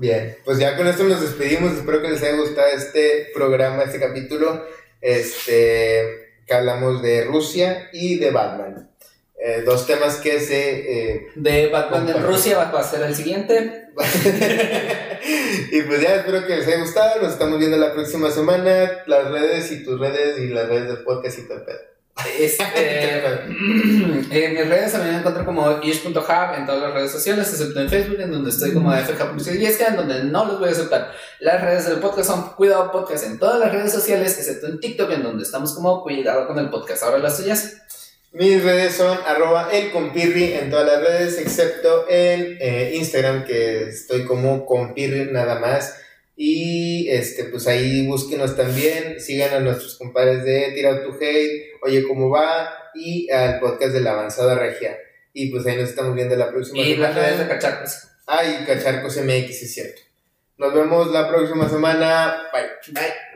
Bien, pues ya con esto nos despedimos. Espero que les haya gustado este programa, este capítulo, este, que hablamos de Rusia y de Batman. Eh, dos temas que se... eh, de Batman en. Rusia va a ser el siguiente [laughs] y pues ya espero que les haya gustado. Nos estamos viendo la próxima semana. Las redes y tus redes y las redes del podcast y todo el pedo. Este, [laughs] [clears throat] en mis redes también me encuentro como ish.hub en todas las redes sociales, excepto en Facebook, en donde estoy como FJ10, en donde no los voy a aceptar. Las redes del podcast son Cuidado Podcast en todas las redes sociales, excepto en TikTok, en donde estamos como Cuidado con el Podcast. Ahora las tuyas. Mis redes son arroba el compirri en todas las redes, excepto en eh, Instagram, que estoy como compirri nada más. Y este, pues ahí búsquenos también, sigan a nuestros compadres de Tira to Hate, Oye Cómo Va, y al podcast de la Avanzada Regia. Y pues ahí nos estamos viendo la próxima Y las redes de semana. Cacharcos. Ah, y Cacharcos MX, es cierto. Nos vemos la próxima semana. Bye. Bye.